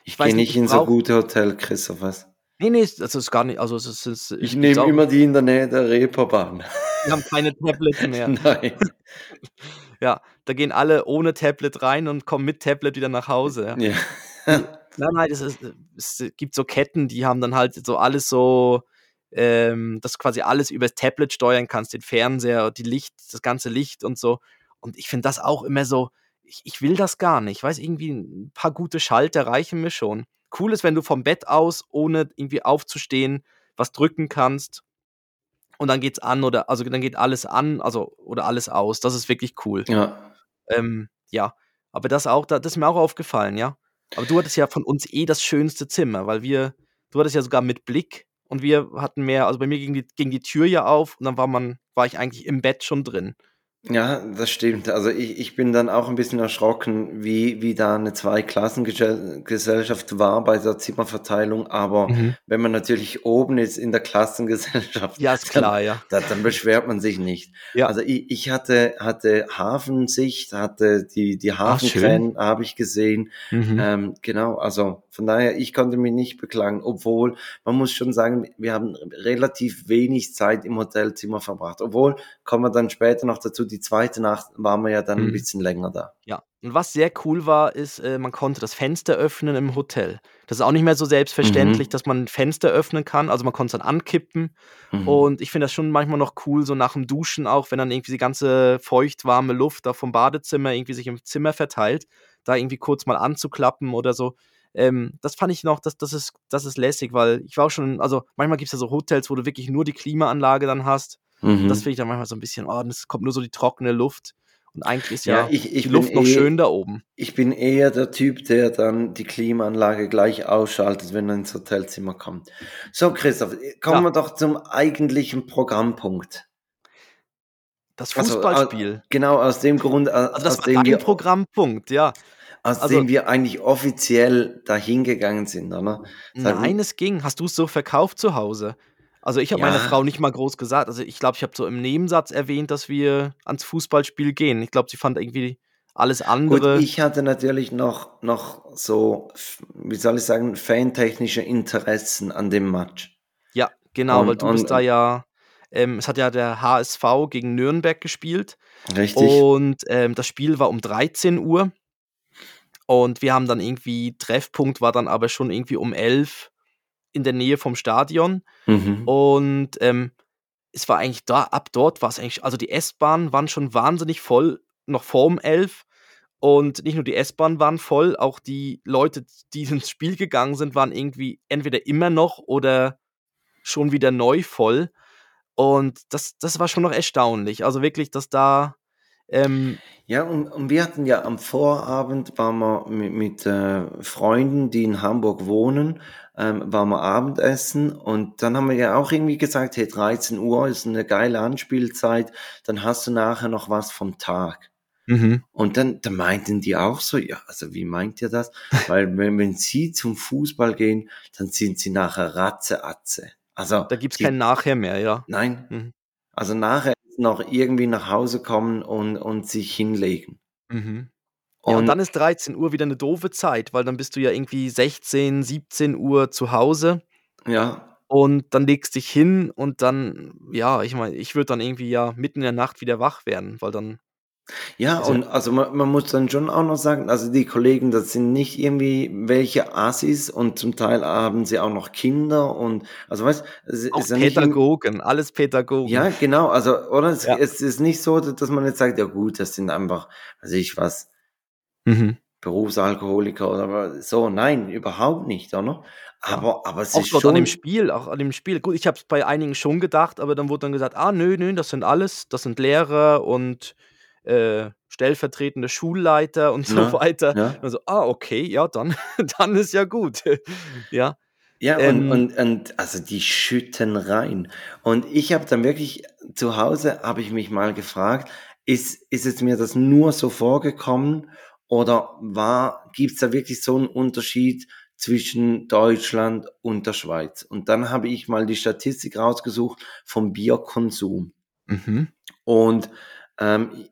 Speaker 3: Ich
Speaker 2: ich weiß
Speaker 3: gehe
Speaker 2: nicht,
Speaker 3: nicht
Speaker 2: ich
Speaker 3: in so
Speaker 2: brauche
Speaker 3: gute Hotel, Christoph, was?
Speaker 2: Ne, ne, es das ist gar nicht also, es ist es
Speaker 3: Ich
Speaker 2: gibt's
Speaker 3: nehme
Speaker 2: auch
Speaker 3: immer die in der Nähe der Reeperbahn.
Speaker 2: Die haben keine Tablets mehr.
Speaker 3: Nein.
Speaker 2: Ja, da gehen alle ohne Tablet rein und kommen mit Tablet wieder nach Hause, ja.
Speaker 3: Ja.
Speaker 2: Nein, nein, das ist es gibt so Ketten, die haben dann halt so alles so, ähm, dass du quasi alles übers Tablet steuern kannst, den Fernseher, die Licht das ganze Licht und so. Und ich finde das auch immer so ich ich will das gar nicht. Weißt, irgendwie 'n paar gute Schalter reichen mir schon. Cool ist, wenn du vom Bett aus, ohne irgendwie aufzustehen, was drücken kannst und dann geht's an oder also, dann geht alles an, also oder alles aus. Das ist wirklich cool.
Speaker 3: Ja.
Speaker 2: Ähm, ja, aber das auch da das ist mir auch aufgefallen, ja. Aber du hattest ja von uns eh das schönste Zimmer, weil wir du hattest ja sogar mit Blick und wir hatten mehr also, bei mir ging die ging die Tür ja auf und dann war man war ich eigentlich im Bett schon drin.
Speaker 3: Ja, das stimmt. Also, ich ich bin dann auch 'n bisschen erschrocken, wie wie da 'ne Zweiklassengesell Gesellschaft war bei der Zimmerverteilung. Aber
Speaker 2: Mhm.
Speaker 3: wenn man natürlich oben ist in der Klassengesellschaft,
Speaker 2: Ja, ist
Speaker 3: dann
Speaker 2: klar, ja.
Speaker 3: da dann beschwert man sich nicht.
Speaker 2: Ja.
Speaker 3: Also, i ich hatte hatte Hafensicht, hatte die die. Hafenkrähen habe ich gesehen.
Speaker 2: Mhm.
Speaker 3: Ähm, genau, also, von daher, ich konnte mich nicht beklagen, obwohl man muss schon sagen, wir haben relativ wenig Zeit im Hotelzimmer verbracht. Obwohl, kommen wir dann später noch dazu, die zweite Nacht waren wir ja dann
Speaker 2: Mhm.
Speaker 3: bisschen länger da.
Speaker 2: Ja. Und was sehr cool war, ist, äh, man konnte das Fenster öffnen im Hotel. Das ist auch nicht mehr so selbstverständlich,
Speaker 3: Mhm.
Speaker 2: dass man 'n Fenster öffnen kann. Also, man konnt's dann ankippen
Speaker 3: Mhm.
Speaker 2: und ich finde das schon manchmal noch cool, so nach'm Duschen auch, wenn dann irgendwie die ganze feucht-warme Luft da vom Badezimmer irgendwie sich im Zimmer verteilt, da irgendwie kurz mal anzuklappen oder so. Ähm, das fand ich noch das das ist das ist lässig, weil ich war auch schon also, manchmal gibt's ja so Hotels, wo du wirklich nur die Klimaanlage dann hast. Und das
Speaker 3: Mhm.
Speaker 2: finde ich dann manchmal so 'n bisschen: „Oh, es kommt nur so die trockene Luft.“ Und eigentlich ist
Speaker 3: Ja,
Speaker 2: ja
Speaker 3: ich
Speaker 2: die
Speaker 3: ich bin
Speaker 2: Luft noch
Speaker 3: eh
Speaker 2: schön da oben.
Speaker 3: ich bin eher der Typ, der dann die Klimaanlage gleich ausschaltet, wenn er ins Hotelzimmer kommt. So, Christoph, äh, kommen
Speaker 2: Ja.
Speaker 3: wir doch zum eigentlichen Programmpunkt.
Speaker 2: Das
Speaker 3: Also,
Speaker 2: Fußballspiel.
Speaker 3: genau aus dem Grund, a
Speaker 2: Also, das
Speaker 3: aus
Speaker 2: war
Speaker 3: dem wir
Speaker 2: Programmpunkt, ja.
Speaker 3: aus
Speaker 2: Also
Speaker 3: dem wir eigentlich offiziell dahin gegangen sind, oder? Sag
Speaker 2: Nein,
Speaker 3: m
Speaker 2: es ging. Hast du's so verkauft zu Hause? Also, ich habe meiner
Speaker 3: Ja.
Speaker 2: Frau nicht mal groß gesagt also, ich glaube, ich habe so im Nebensatz erwähnt, dass wir ans Fußballspiel gehen. Ich glaube, sie fand irgendwie alles
Speaker 3: Gut,
Speaker 2: andere
Speaker 3: ich hatte natürlich noch noch so wie soll ich sagen, fantechnische Interessen an dem Match.
Speaker 2: Ja, genau, weil
Speaker 3: Und
Speaker 2: du bist
Speaker 3: und
Speaker 2: da
Speaker 3: und
Speaker 2: ja ähm, es hat ja der HSV gegen Nürnberg gespielt
Speaker 3: Richtig.
Speaker 2: und, ähm, das Spiel war um 13:00 und wir haben dann irgendwie Treffpunkt war dann aber schon irgendwie um 11 in der Nähe vom Stadion.
Speaker 3: Mhm.
Speaker 2: Und, ähm, es war eigentlich da ab dort war's eigentlich also, die S-Bahnen waren schon wahnsinnig voll, noch vor um 11 und nicht nur die S-Bahnen waren voll, auch die Leute, die ins Spiel gegangen sind, waren irgendwie entweder immer noch oder schon wieder neu voll. Und das das war schon noch erstaunlich. Also, wirklich, dass da, ähm
Speaker 3: Ja, und und wir hatten ja am Vorabend waren wir mi mit, äh, Freunden, die in Hamburg wohnen ähm, waren wir Abendessen und dann haben wir ja auch irgendwie gesagt: „Hey, 13:00 ist 'ne geile Anspielzeit, dann hast du nachher noch was vom Tag.“
Speaker 2: Mhm.
Speaker 3: Und dann dann meinten die auch so: „Ja, also, wie meint ihr das?“ Weil wenn wenn sie zum Fußball gehen, dann sind sie nachher Ratze-Atze. Also,
Speaker 2: Da gibt's
Speaker 3: die
Speaker 2: kein Nachher mehr, ja.
Speaker 3: Nein.
Speaker 2: Mhm.
Speaker 3: Also, nachher noch irgendwie nach Hause kommen und und sich hinlegen.
Speaker 2: Mhm. Ja, und
Speaker 3: Und
Speaker 2: dann ist 13 Uhr wieder eine doofe Zeit, weil dann bist du ja irgendwie 16, 17 Uhr zu Hause
Speaker 3: ja,
Speaker 2: und dann legst dich hin und dann, ja, ich meine, ich würde dann irgendwie ja mitten in der Nacht wieder wach werden, weil dann
Speaker 3: Ja,
Speaker 2: also
Speaker 3: und also man, man muss dann schon auch noch sagen, also die Kollegen, das sind nicht irgendwie welche Assis und zum Teil haben sie auch noch Kinder und also weißt, es
Speaker 2: auch
Speaker 3: ist ja nicht
Speaker 2: Pädagogen, alles Pädagogen.
Speaker 3: ja genau, also oder es,
Speaker 2: Ja.
Speaker 3: es ist nicht so, dass man jetzt sagt, ja gut, das sind einfach, also ich was
Speaker 2: Mhm.
Speaker 3: Berufsalkoholiker oder so, nein, überhaupt nicht, oder? Aber aber es
Speaker 2: Auch
Speaker 3: ist
Speaker 2: dort an dem
Speaker 3: schon,
Speaker 2: Spiel, auch an dem Spiel. Gut, ich habe es bei einigen schon gedacht, aber dann wurde dann gesagt: „Ah, nö, nö, das sind alles das sind Lehrer und, äh, stellvertretende Schulleiter und so
Speaker 3: ne,
Speaker 2: weiter.“
Speaker 3: ja.
Speaker 2: Also, ah, okay, ja, dann dann ist ja gut. Ja,
Speaker 3: Ja, und,
Speaker 2: ähm,
Speaker 3: und, und also die schütten rein. Und ich habe dann wirklich zu Hause, habe ich mich mal gefragt, ist, ist es mir das nur so vorgekommen oder war, gibt es da wirklich so einen Unterschied zwischen Deutschland und der Schweiz? Und dann habe ich mal die Statistik rausgesucht vom Bierkonsum.
Speaker 2: mhm.
Speaker 3: Und ähm,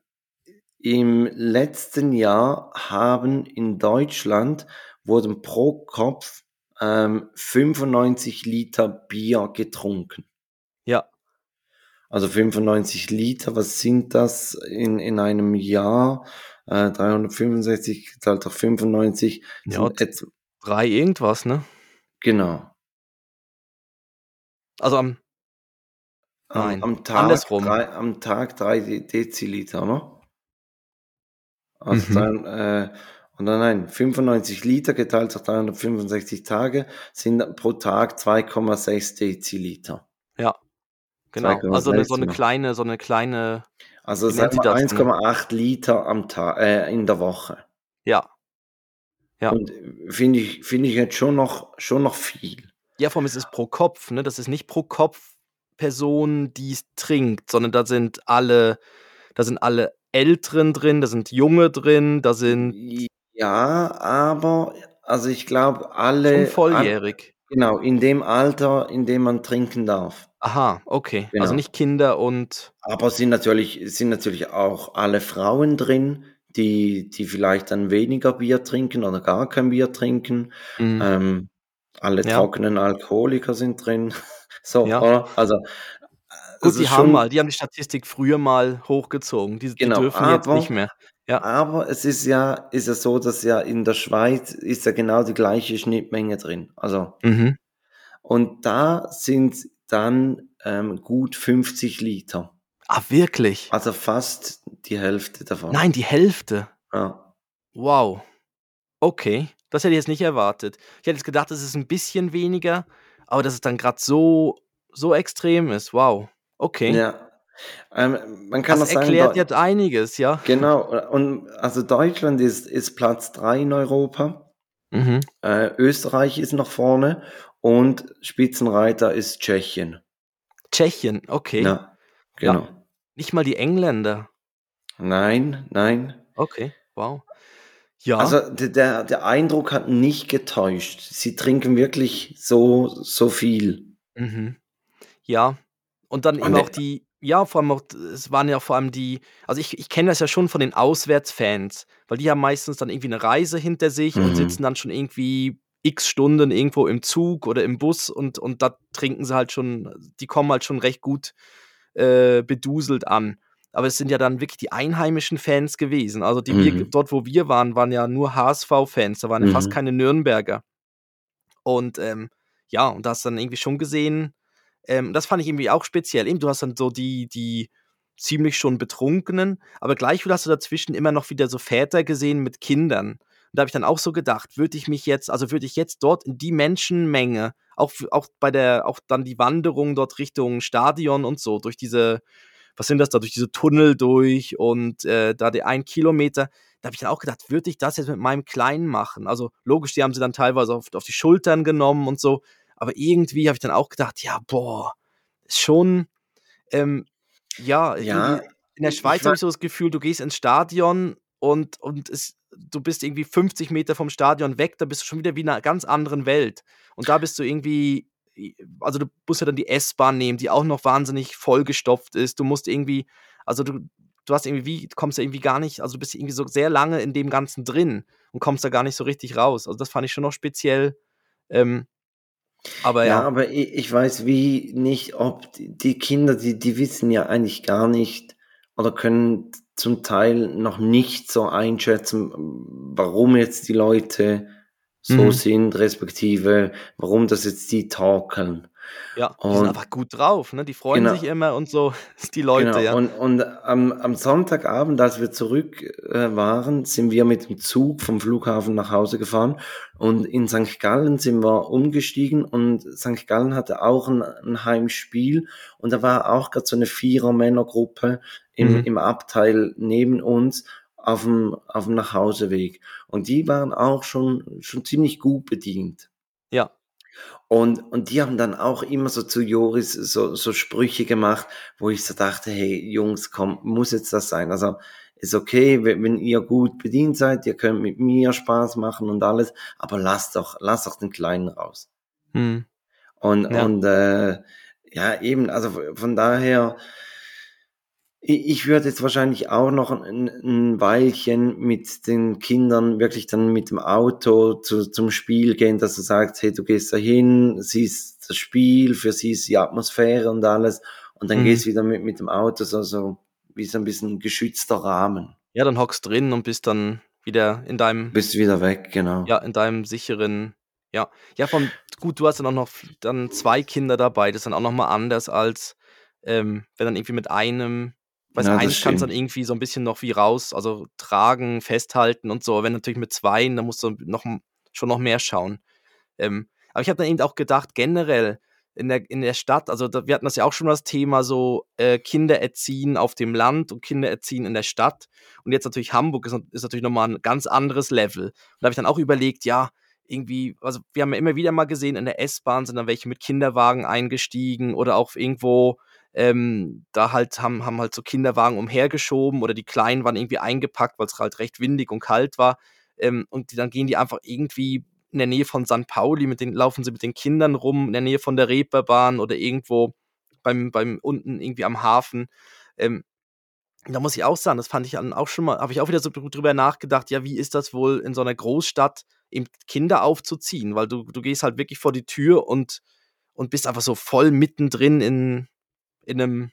Speaker 3: im letzten Jahr haben in Deutschland wurden pro Kopf ähm, 95 Liter Bier getrunken.
Speaker 2: Ja,
Speaker 3: Also 95 Liter, was sind das in, in einem Jahr? Äh, 365 geteilt durch 95
Speaker 2: ja,
Speaker 3: etwa,
Speaker 2: 3 irgendwas, ne?
Speaker 3: genau.
Speaker 2: Also, am
Speaker 3: Am,
Speaker 2: nein,
Speaker 3: am Tag
Speaker 2: andersrum.
Speaker 3: drei, am Tag drei De- Deziliter, ne? Also
Speaker 2: Mhm.
Speaker 3: dann, äh, und dann nein, 95 Liter geteilt durch 365 Tage sind pro Tag 2,6 Deziliter.
Speaker 2: Ja, genau. Also, 'ne so
Speaker 3: 2,6
Speaker 2: 'ne
Speaker 3: genau.
Speaker 2: kleine so 'ne kleine
Speaker 3: Also
Speaker 2: wie nennt
Speaker 3: sagen
Speaker 2: sie
Speaker 3: wir
Speaker 2: das denn?
Speaker 3: 1,8 Liter am Tag, äh, in der Woche.
Speaker 2: Ja, ja.
Speaker 3: Und finde ich, finde ich jetzt schon noch, schon noch viel.
Speaker 2: Ja, vor allem ist es pro Kopf, ne? Das ist nicht pro Kopf Person, die's trinkt, sondern da sind alle da sind alle Älteren drin, da sind Junge drin, da sind
Speaker 3: Ja, aber also ich glaube
Speaker 2: schon
Speaker 3: alle, all,
Speaker 2: volljährig.
Speaker 3: genau, in dem Alter, in dem man trinken darf.
Speaker 2: Aha, okay. Also
Speaker 3: Genau.
Speaker 2: nicht Kinder und
Speaker 3: Aber es sind natürlich, sind natürlich auch alle Frauen drin, die, die vielleicht dann weniger Bier trinken oder gar kein Bier trinken.
Speaker 2: mhm.
Speaker 3: Ähm, alle
Speaker 2: Ja,
Speaker 3: trockenen Alkoholiker sind drin. So,
Speaker 2: ja.
Speaker 3: oder? Also,
Speaker 2: Gut,
Speaker 3: es
Speaker 2: die haben mal die haben die Statistik früher mal hochgezogen. Die die
Speaker 3: genau,
Speaker 2: dürfen jetzt nicht
Speaker 3: aber,
Speaker 2: mehr. Ja.
Speaker 3: aber es ist ja, ist ja so, dass ja in der Schweiz ist ja genau die gleiche Schnittmenge drin. Also,
Speaker 2: Mhm.
Speaker 3: und da sind dann ähm, gut 50 Liter.
Speaker 2: Ah, wirklich?
Speaker 3: Also fast die Hälfte davon.
Speaker 2: Nein, die Hälfte.
Speaker 3: Ja.
Speaker 2: Wow. Okay, das hätte ich jetzt nicht erwartet. Ich hätte jetzt gedacht, es ist 'n bisschen weniger, aber dass es dann grad so so extrem ist. Wow. Okay.
Speaker 3: Ja. Ähm, man kann
Speaker 2: Das
Speaker 3: sagen,
Speaker 2: erklärt jetzt einiges, ja.
Speaker 3: genau, und also Deutschland ist, ist Platz 3 in Europa.
Speaker 2: Mhm.
Speaker 3: Äh, Österreich ist noch vorne und Spitzenreiter ist Tschechien.
Speaker 2: Tschechien, okay.
Speaker 3: Ja,
Speaker 2: Ja.
Speaker 3: genau.
Speaker 2: Nicht mal die Engländer.
Speaker 3: Nein, nein.
Speaker 2: Okay, wow. Ja.
Speaker 3: Also der, der Eindruck hat nicht getäuscht. Sie trinken wirklich so, so viel.
Speaker 2: Mhm. Ja. Und dann eben auch die ja, vor allem auch es waren ja vor allem die also ich ich kenne das ja schon von den Auswärtsfans, weil die haben meistens dann irgendwie 'ne Reise hinter sich und sitzen
Speaker 3: mhm.
Speaker 2: dann schon irgendwie X Stunden irgendwo im Zug oder im Bus und und da trinken sie halt schon die kommen halt schon recht gut, äh, beduselt an. Aber es sind ja dann wirklich die einheimischen Fans gewesen. Also, die wir
Speaker 3: Mhm.
Speaker 2: dort, wo wir waren, waren ja nur HSV-Fans, da waren ja fast
Speaker 3: Mhm.
Speaker 2: keine Nürnberger. Und, ähm, ja, und da hast du dann irgendwie schon gesehen ähm, das fand ich irgendwie auch speziell. Eben, du hast dann so die die ziemlich schon Betrunkenen, aber gleichwohl hast du dazwischen immer noch wieder so Väter gesehen mit Kindern. Und da habe ich dann auch so gedacht, würde ich mich jetzt also, würde ich jetzt dort in die Menschenmenge, auch auch bei der auch dann die Wanderung dort Richtung Stadion und so, durch diese was sind das da, durch diese Tunnel durch und, äh, da die 1 Kilometer, da habe ich dann auch gedacht, würde ich das jetzt mit meinem Kleinen machen? Also, logisch, die haben sie dann teilweise auf auf die Schultern genommen und so, aber irgendwie habe ich dann auch gedacht: „Ja, boah, schon, ähm, ja,
Speaker 3: Ja,
Speaker 2: in der Schweiz habe ich so das Gefühl, du gehst ins Stadion und und es du bist irgendwie 50 Meter vom Stadion weg, da bist du schon wieder wie in 'ner ganz anderen Welt. Und da bist du irgendwie also, du musst ja dann die S-Bahn nehmen, die auch noch wahnsinnig vollgestopft ist. Du musst irgendwie also, du du hast irgendwie, wie, kommst du irgendwie gar nicht, also du bist irgendwie so sehr lange in dem Ganzen drin und kommst da gar nicht so richtig raus. Also das fand ich schon noch speziell. Ähm, aber ja.
Speaker 3: Ja, aber ich, ich weiß wie nicht, ob die, Kinder, die, die wissen ja eigentlich gar nicht oder können zum Teil noch nicht so einschätzen, warum jetzt die Leute so
Speaker 2: Mhm.
Speaker 3: sind, respektive warum das jetzt die talken.
Speaker 2: Ja, die sind
Speaker 3: Und
Speaker 2: einfach gut drauf, ne? Die freuen
Speaker 3: genau,
Speaker 2: sich immer und so, die Leute,
Speaker 3: genau.
Speaker 2: ja.
Speaker 3: Und, und am, am Sonntagabend, als wir zurück äh, waren, sind wir mit dem Zug vom Flughafen nach Hause gefahren und in St. Gallen sind wir umgestiegen und St. Gallen hatte auch ein, ein Heimspiel und da war auch gerade so eine Vierer-Männergruppe im,
Speaker 2: Mhm.
Speaker 3: im Abteil neben uns auf dem, auf dem Nachhauseweg. Und die waren auch schon, schon ziemlich gut bedient.
Speaker 2: Ja.
Speaker 3: Und, und die haben dann auch immer so zu Joris so, so Sprüche gemacht, wo ich so dachte, hey Jungs, komm, muss jetzt das sein? Also ist okay, wenn, wenn ihr gut bedient seid, ihr könnt mit mir Spaß machen und alles, aber lasst doch, lasst doch den Kleinen raus.
Speaker 2: Mhm.
Speaker 3: Und,
Speaker 2: Ja.
Speaker 3: und äh, ja, eben, also von daher, ich, würde jetzt wahrscheinlich auch noch ein, ein Weilchen mit den Kindern wirklich dann mit dem Auto zu, zum Spiel gehen, dass du sagst, hey, du gehst da hin, siehst das Spiel, für sie ist die Atmosphäre und alles, und dann
Speaker 2: Mhm.
Speaker 3: gehst wieder mit, mit dem Auto so, so wie so ein bisschen geschützter Rahmen.
Speaker 2: Ja, dann hockst drin und bist dann wieder in deinem,
Speaker 3: Bist wieder weg, genau.
Speaker 2: ja, in deinem sicheren, ja. Ja, von, gut, du hast dann auch noch dann zwei Kinder dabei, das ist dann auch nochmal anders als, ähm, wenn dann irgendwie mit einem, weiß
Speaker 3: Ja, das
Speaker 2: eins kannst dann
Speaker 3: stimmt.
Speaker 2: irgendwie so ein bisschen noch wie raus, also tragen, festhalten und so. Wenn natürlich mit zweien, dann musst du noch, schon noch mehr schauen. Ähm, aber ich habe dann eben auch gedacht, generell in der, in der Stadt, also da, wir hatten das ja auch schon das Thema so äh, Kinder erziehen auf dem Land und Kinder erziehen in der Stadt. Und jetzt natürlich Hamburg ist, ist natürlich nochmal ein ganz anderes Level. Und da habe ich dann auch überlegt, ja, irgendwie, also wir haben ja immer wieder mal gesehen, in der S-Bahn sind dann welche mit Kinderwagen eingestiegen oder auch irgendwo ähm, da halt haben, haben halt so Kinderwagen umhergeschoben oder die Kleinen waren irgendwie eingepackt, weil es halt recht windig und kalt war. Ähm, und die, dann gehen die einfach irgendwie in der Nähe von St. Pauli, mit den, laufen sie mit den Kindern rum, in der Nähe von der Reeperbahn oder irgendwo beim, beim unten irgendwie am Hafen. Ähm, da muss ich auch sagen, das fand ich auch schon mal, habe ich auch wieder so drüber nachgedacht, ja, wie ist das wohl in so einer Großstadt, eben Kinder aufzuziehen? Weil du, du gehst halt wirklich vor die Tür und, und bist einfach so voll mittendrin in, in einem,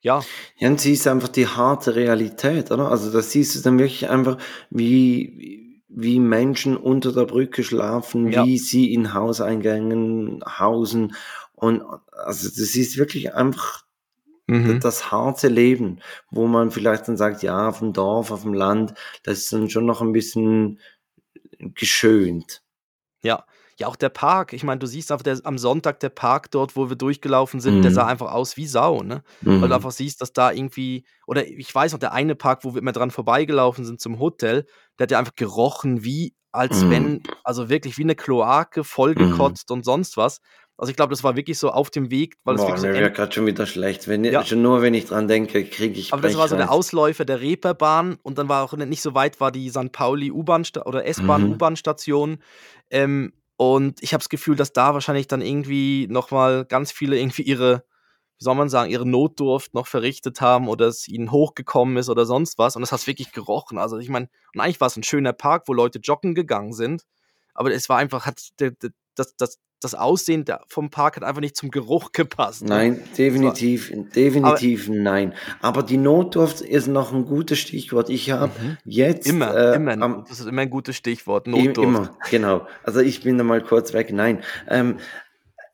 Speaker 2: ja,
Speaker 3: Ja, und siehst einfach die harte Realität, oder? Also da siehst du dann wirklich einfach, wie, wie Menschen unter der Brücke schlafen,
Speaker 2: Ja.
Speaker 3: wie sie in Hauseingängen hausen. Und also das ist wirklich einfach
Speaker 2: mhm.
Speaker 3: das harte Leben, wo man vielleicht dann sagt, ja, auf dem Dorf, auf dem Land, das ist dann schon noch ein bisschen geschönt.
Speaker 2: Ja, ja, auch der Park. Ich meine, du siehst auf der, am Sonntag der Park dort, wo wir durchgelaufen sind, der sah
Speaker 3: Mhm.
Speaker 2: einfach aus wie Sau, ne? Weil du
Speaker 3: Mhm.
Speaker 2: einfach siehst, dass da irgendwie, oder ich weiß noch, der eine Park, wo wir immer dran vorbeigelaufen sind zum Hotel, der hat ja einfach gerochen wie, als
Speaker 3: Mhm.
Speaker 2: wenn, also wirklich wie eine Kloake,
Speaker 3: Mhm.
Speaker 2: vollgekotzt und sonst was. Also ich glaube, das war wirklich so auf dem Weg, weil es
Speaker 3: Boah,
Speaker 2: wirklich so
Speaker 3: mir wird gerade schon wieder schlecht. Wenn,
Speaker 2: Ja.
Speaker 3: Schon nur, wenn ich dran denke, kriege ich
Speaker 2: Aber das war so der
Speaker 3: Brechreiz.
Speaker 2: Ausläufer der Reeperbahn und dann war auch nicht so weit war die St. Pauli U-Bahn oder S-Bahn
Speaker 3: Mhm.
Speaker 2: Ähm, und ich habe das Gefühl, dass da wahrscheinlich dann irgendwie nochmal ganz viele irgendwie ihre, wie soll man sagen, ihre Notdurft noch verrichtet haben oder es ihnen hochgekommen ist oder sonst was. Und das hat wirklich gerochen. Also ich meine, und eigentlich war es ein schöner Park, wo Leute joggen gegangen sind. Aber es war einfach, hat der, der, das, das, das Aussehen vom Park hat einfach nicht zum Geruch gepasst. Ne?
Speaker 3: Nein, definitiv, definitiv nein. Aber die Notdurft ist noch ein gutes Stichwort. Ich habe jetzt
Speaker 2: Immer,
Speaker 3: äh,
Speaker 2: immer.
Speaker 3: am,
Speaker 2: das ist immer ein gutes Stichwort. Notdurft.
Speaker 3: immer, genau. Also ich bin da mal kurz weg. Nein, ähm,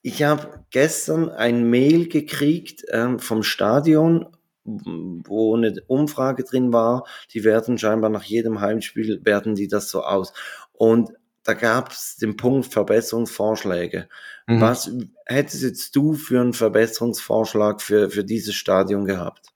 Speaker 3: ich habe gestern ein Mail gekriegt ähm, vom Stadion, wo eine Umfrage drin war. Die werten scheinbar nach jedem Heimspiel werten die das so aus. Und da gab es den Punkt Verbesserungsvorschläge.
Speaker 2: Mhm.
Speaker 3: Was hättest jetzt du für einen Verbesserungsvorschlag für, für dieses Stadion gehabt?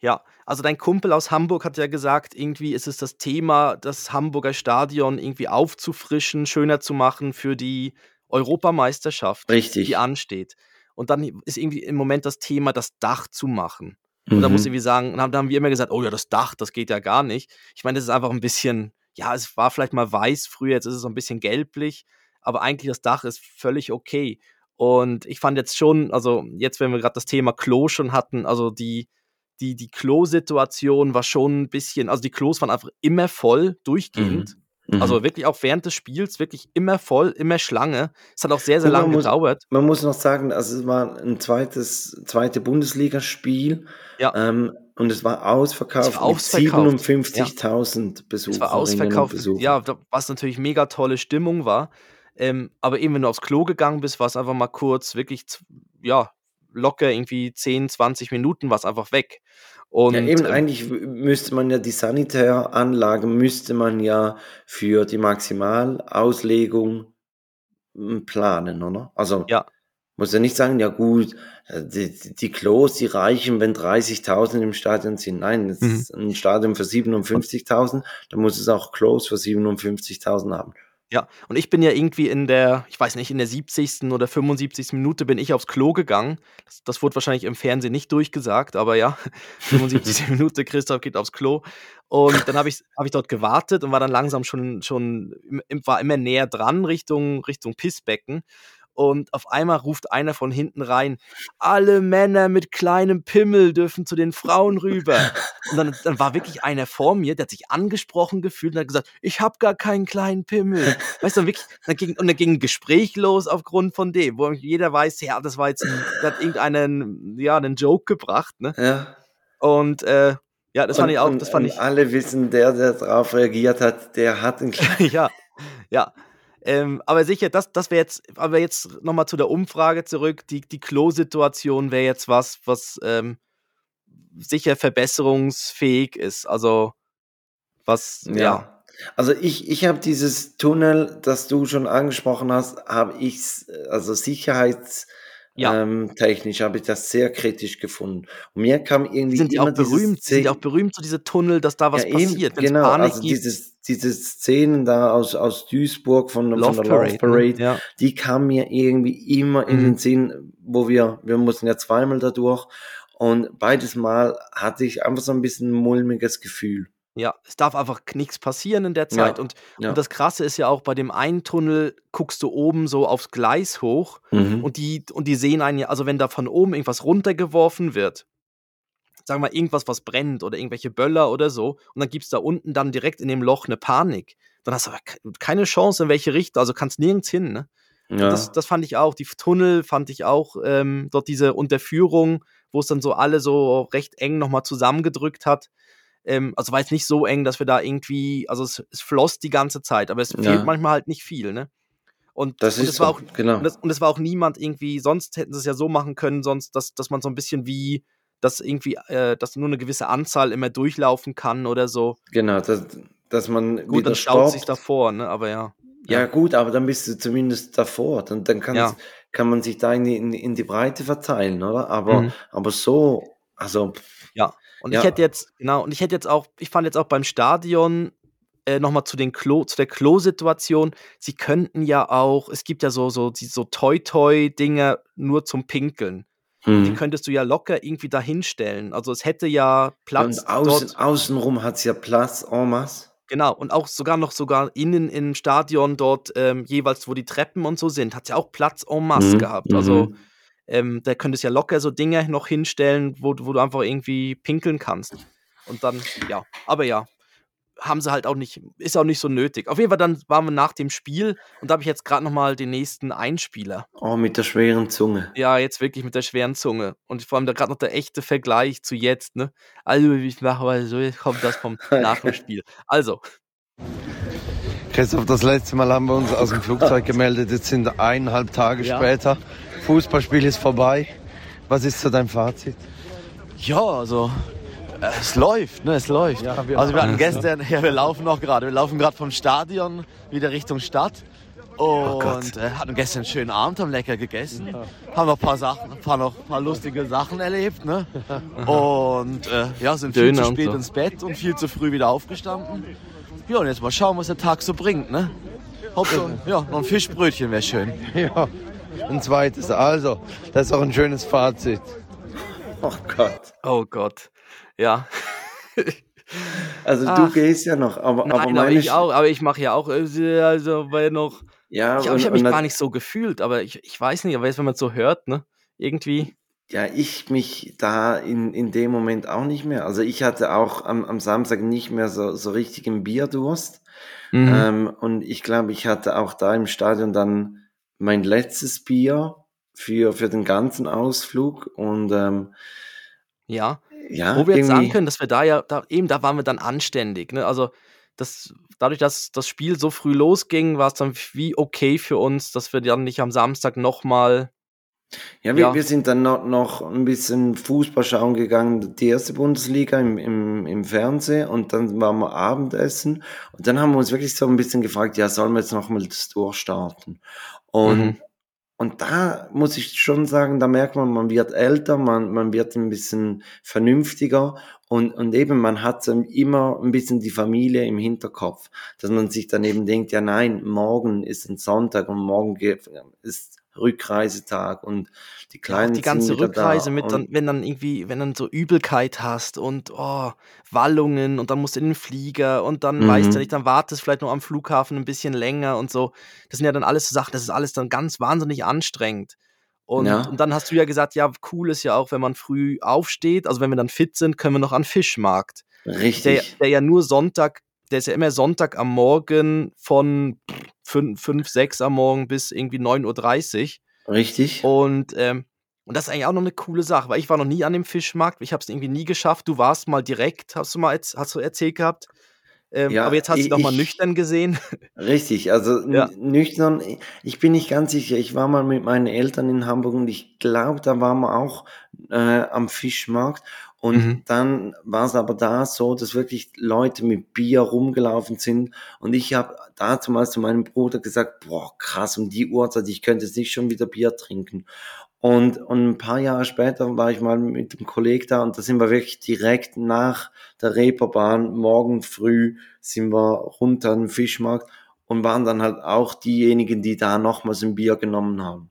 Speaker 2: Ja, also dein Kumpel aus Hamburg hat ja gesagt, irgendwie ist es das Thema, das Hamburger Stadion irgendwie aufzufrischen, schöner zu machen für die Europameisterschaft,
Speaker 3: Richtig.
Speaker 2: die ansteht. Und dann ist irgendwie im Moment das Thema, das Dach zu machen. Und da muss ich
Speaker 3: Mhm.
Speaker 2: irgendwie sagen, da haben wir immer gesagt, oh ja, das Dach, das geht ja gar nicht. Ich meine, das ist einfach ein bisschen, ja, es war vielleicht mal weiß früher, jetzt ist es so ein bisschen gelblich, aber eigentlich das Dach ist völlig okay. Und ich fand jetzt schon, also jetzt, wenn wir gerade das Thema Klo schon hatten, also die, die, die Klo-Situation war schon ein bisschen, also die Klos waren einfach immer voll, durchgehend.
Speaker 3: Mhm.
Speaker 2: Also wirklich auch während des Spiels, wirklich immer voll, immer Schlange. Es hat auch sehr, sehr lange gedauert.
Speaker 3: Man muss noch sagen, also es war ein zweites, zweite Bundesligaspiel
Speaker 2: Ja.
Speaker 3: ähm, und es war ausverkauft,
Speaker 2: Es war ausverkauft,
Speaker 3: mit 57.000 Besuchern.
Speaker 2: Es war ausverkauft, ja, was natürlich mega tolle Stimmung war. Ähm, aber eben, wenn du aufs Klo gegangen bist, war es einfach mal kurz, wirklich, ja, locker irgendwie 10, 20 Minuten war es einfach weg. Und
Speaker 3: ja, eben
Speaker 2: ähm,
Speaker 3: eigentlich müsste man ja die Sanitäranlage müsste man ja für die Maximalauslegung m, planen, oder? Also
Speaker 2: Ja.
Speaker 3: Muss ja nicht sagen, ja gut, äh, die, die- Klos, die reichen, wenn 30.000 im Stadion sind. Nein, es
Speaker 2: Mhm.
Speaker 3: ist ein Stadion für 57.000, dann muss es auch Klos für 57.000 haben.
Speaker 2: Ja, und ich bin ja irgendwie in der, ich weiß nicht, in der 70. oder 75. Minute bin ich aufs Klo gegangen. Das, das wurde wahrscheinlich im Fernsehen nicht durchgesagt, aber ja, 75. Minute, Christoph geht aufs Klo. Und dann habe ich, hab ich dort gewartet und war dann langsam schon, schon war immer näher dran Richtung, Richtung Pissbecken. Und auf einmal ruft einer von hinten rein, alle Männer mit kleinem Pimmel dürfen zu den Frauen rüber. Und dann, dann war wirklich einer vor mir, der hat sich angesprochen gefühlt und hat gesagt, ich habe gar keinen kleinen Pimmel. Weißt du, und wirklich, dann ging, und dann ging ein Gespräch los aufgrund von dem, wo jeder weiß, ja, das war jetzt, ein, da hat irgendeinen, ja, einen Joke gebracht, ne?
Speaker 3: Ja.
Speaker 2: Und, äh, ja, das fand
Speaker 3: Und-
Speaker 2: ich auch, das fand ich,
Speaker 3: Alle wissen, der, der darauf reagiert hat, der hat einen kleinen.
Speaker 2: ja, ja. Ähm, aber sicher, das, das wäre jetzt, aber jetzt nochmal zu der Umfrage zurück. Die, die Klo-Situation wäre jetzt was, was ähm, sicher verbesserungsfähig ist. Also, was, ja.
Speaker 3: Also ich, ich habe dieses Tunnel, das du schon angesprochen hast, habe ich, also sicherheits
Speaker 2: Ja.
Speaker 3: ähm, technisch habe ich das sehr kritisch gefunden. Und mir kam irgendwie
Speaker 2: Sind die
Speaker 3: immer
Speaker 2: auch berühmt? Sind die auch berühmt, so diese Tunnel, dass da was
Speaker 3: Ja, eben,
Speaker 2: passiert,
Speaker 3: genau,
Speaker 2: Panik
Speaker 3: also
Speaker 2: gibt?
Speaker 3: dieses, diese Szenen da aus, aus Duisburg von,
Speaker 2: Love
Speaker 3: von der Love
Speaker 2: Parade,
Speaker 3: Parade,
Speaker 2: ne? Ja.
Speaker 3: die kam mir irgendwie immer in
Speaker 2: Mhm.
Speaker 3: den Sinn, wo wir, wir mussten ja zweimal da durch und beides Mal hatte ich einfach so ein bisschen ein mulmiges Gefühl.
Speaker 2: Ja, es darf einfach nichts passieren in der Zeit.
Speaker 3: Ja,
Speaker 2: Und,
Speaker 3: ja.
Speaker 2: und das Krasse ist ja auch, bei dem einen Tunnel guckst du oben so aufs Gleis hoch
Speaker 3: Mhm.
Speaker 2: und die, und die sehen einen ja, also wenn da von oben irgendwas runtergeworfen wird, sagen wir mal irgendwas, was brennt oder irgendwelche Böller oder so, und dann gibt es da unten dann direkt in dem Loch eine Panik, dann hast du aber ke- keine Chance, in welche Richtung, also kannst nirgends hin, ne?
Speaker 3: ja.
Speaker 2: Das, das fand ich auch. Die Tunnel fand ich auch, ähm, dort diese Unterführung, wo es dann so alle so recht eng nochmal zusammengedrückt hat. Ähm, also war jetzt nicht so eng, dass wir da irgendwie, also es, es floss die ganze Zeit, aber es
Speaker 3: Ja.
Speaker 2: fehlt manchmal halt nicht viel, ne? Und,
Speaker 3: Das
Speaker 2: und
Speaker 3: ist
Speaker 2: es war auch,
Speaker 3: genau.
Speaker 2: und es, und es war auch niemand irgendwie, sonst hätten sie es ja so machen können, sonst, dass, dass man so ein bisschen wie, dass irgendwie, äh, dass nur eine gewisse Anzahl immer durchlaufen kann oder so.
Speaker 3: Genau, dass, dass man
Speaker 2: Gut, dann staut sich davor, ne? Aber ja.
Speaker 3: Ja, gut, aber dann bist du zumindest davor. Dann, dann
Speaker 2: Ja.
Speaker 3: kann man sich da in die, in, die- in die Breite verteilen, oder? Aber,
Speaker 2: Mhm.
Speaker 3: aber so, also,
Speaker 2: Ja. Und
Speaker 3: Ja.
Speaker 2: ich hätte jetzt, genau, und ich hätte jetzt auch, ich fand jetzt auch beim Stadion äh, nochmal zu den Klo, zu der Klo-Situation, sie könnten ja auch, es gibt ja so, so, die, so Toy-Toy-Dinger nur zum Pinkeln. Die
Speaker 3: hm.
Speaker 2: könntest du ja locker irgendwie dahinstellen. Also es hätte ja Platz
Speaker 3: Und außen,
Speaker 2: dort.
Speaker 3: außenrum hat's ja Platz en masse.
Speaker 2: Genau, und auch sogar noch sogar innen im Stadion dort ähm, jeweils, wo die Treppen und so sind, hat es ja auch Platz en masse
Speaker 3: Mhm,
Speaker 2: gehabt. Also
Speaker 3: mhm.
Speaker 2: Ähm, da könntest du ja locker so Dinge noch hinstellen, wo, du- wo du einfach irgendwie pinkeln kannst. Und dann, ja, aber ja, haben sie halt auch nicht, ist auch nicht so nötig. Auf jeden Fall dann waren wir nach dem Spiel und da habe ich jetzt gerade nochmal den nächsten Einspieler.
Speaker 3: Oh, mit der schweren Zunge.
Speaker 2: Ja, jetzt wirklich mit der schweren Zunge. Und vor allem da gerade noch der echte Vergleich zu jetzt, ne? Also, ich mache mal so, jetzt kommt das vom nach dem Spiel. Also,
Speaker 5: Christoph, das letzte Mal haben wir uns aus dem Flugzeug gemeldet. Jetzt sind eineinhalb Tage
Speaker 6: Ja.
Speaker 5: später. Fußballspiel ist vorbei. Was ist so dein Fazit?
Speaker 6: Ja, also äh, es läuft, ne, es läuft.
Speaker 5: Ja, wir
Speaker 6: also wir hatten gestern, ja, wir laufen noch gerade, wir laufen gerade vom Stadion wieder Richtung Stadt und äh, hatten gestern einen schönen Abend, haben lecker gegessen, haben noch ein paar Sachen, ein paar noch ein paar lustige Sachen erlebt, ne? Und äh, ja, sind viel
Speaker 2: Döner
Speaker 6: zu
Speaker 2: und
Speaker 6: spät
Speaker 2: so.
Speaker 6: ins Bett und viel zu früh wieder aufgestanden. Ja, und jetzt mal schauen, was der Tag so bringt, ne? Hauptsache, ja, noch ein Fischbrötchen wäre schön.
Speaker 5: Ja, ein zweites. Also, das ist auch ein schönes Fazit.
Speaker 3: Oh Gott.
Speaker 2: oh Gott. Ja.
Speaker 3: Also
Speaker 2: Ach.
Speaker 3: du gehst ja noch, aber, aber
Speaker 2: Nein, aber
Speaker 3: meine
Speaker 2: ich auch, aber ich mache ja auch, äh, also weil noch.
Speaker 3: Ja,
Speaker 2: Ich, ich habe mich gar nicht so gefühlt, aber ich, ich weiß nicht, aber jetzt, wenn man es so hört, ne, irgendwie.
Speaker 3: Ja, ich mich da in, in dem Moment auch nicht mehr. Also ich hatte auch am, am Samstag nicht mehr so, so richtigen Bierdurst.
Speaker 2: Mhm.
Speaker 3: Ähm, und ich glaube, ich hatte auch da im Stadion dann mein letztes Bier für, für den ganzen Ausflug. Und ähm,
Speaker 2: Ja.
Speaker 3: ja,
Speaker 2: Wo wir jetzt sagen können, dass wir da ja, da, eben, da waren wir dann anständig. Ne? Also das, dadurch, dass das Spiel so früh losging, war es dann wie okay für uns, dass wir dann nicht am Samstag nochmal,
Speaker 3: ja, wir,
Speaker 2: ja,
Speaker 3: wir sind dann noch, noch ein bisschen Fußball schauen gegangen, die erste Bundesliga im, im, im Fernsehen und dann waren wir Abendessen und dann haben wir uns wirklich so ein bisschen gefragt, ja, sollen wir jetzt nochmal das durchstarten? Und
Speaker 2: mhm.
Speaker 3: Und da muss ich schon sagen, da merkt man, man wird älter, man, man wird ein bisschen vernünftiger und, und eben man hat so immer ein bisschen die Familie im Hinterkopf, dass man sich dann eben denkt, ja nein, morgen ist ein Sonntag und morgen ist Rückreisetag und die
Speaker 2: Ja,
Speaker 3: Kleinen
Speaker 2: die
Speaker 3: sind
Speaker 2: ganze
Speaker 3: wieder da
Speaker 2: Rückreise mit dann,
Speaker 3: und
Speaker 2: wenn dann irgendwie, wenn dann so Übelkeit hast und oh, Wallungen und dann musst du in den Flieger und dann weißt du nicht,
Speaker 3: mhm,
Speaker 2: dann wartest vielleicht noch am Flughafen ein bisschen länger und so. Das sind ja dann alles so Sachen, das ist alles dann ganz wahnsinnig anstrengend. Und, und
Speaker 3: ja,
Speaker 2: dann hast du ja gesagt, ja, cool ist ja auch, wenn man früh aufsteht, also wenn wir dann fit sind, können wir noch an den Fischmarkt. Der,
Speaker 3: richtig,
Speaker 2: der ja nur Sonntag, der ist ja immer Sonntag am Morgen von 5, 6 am Morgen bis irgendwie 9.30 Uhr.
Speaker 3: richtig.
Speaker 2: Und, ähm, und das ist eigentlich auch noch eine coole Sache, weil ich war noch nie an dem Fischmarkt. Ich habe es irgendwie nie geschafft. Du warst mal direkt, hast du mal hast du erzählt gehabt. Ähm, aber
Speaker 3: Ja,
Speaker 2: jetzt hast du noch mal nüchtern gesehen.
Speaker 3: Richtig, also
Speaker 2: Ja.
Speaker 3: nüchtern, ich bin nicht ganz sicher. Ich war mal mit meinen Eltern in Hamburg und ich glaube, da waren wir auch äh, am Fischmarkt. Und
Speaker 2: Mhm.
Speaker 3: dann war es aber da so, dass wirklich Leute mit Bier rumgelaufen sind. Und ich habe dazu mal zu meinem Bruder gesagt, boah, krass, um die Uhrzeit, ich könnte jetzt nicht schon wieder Bier trinken. Und, und ein paar Jahre später war ich mal mit dem Kollegen da und da sind wir wirklich direkt nach der Reeperbahn, morgen früh sind wir runter an den Fischmarkt und waren dann halt auch diejenigen, die da nochmals ein Bier genommen haben.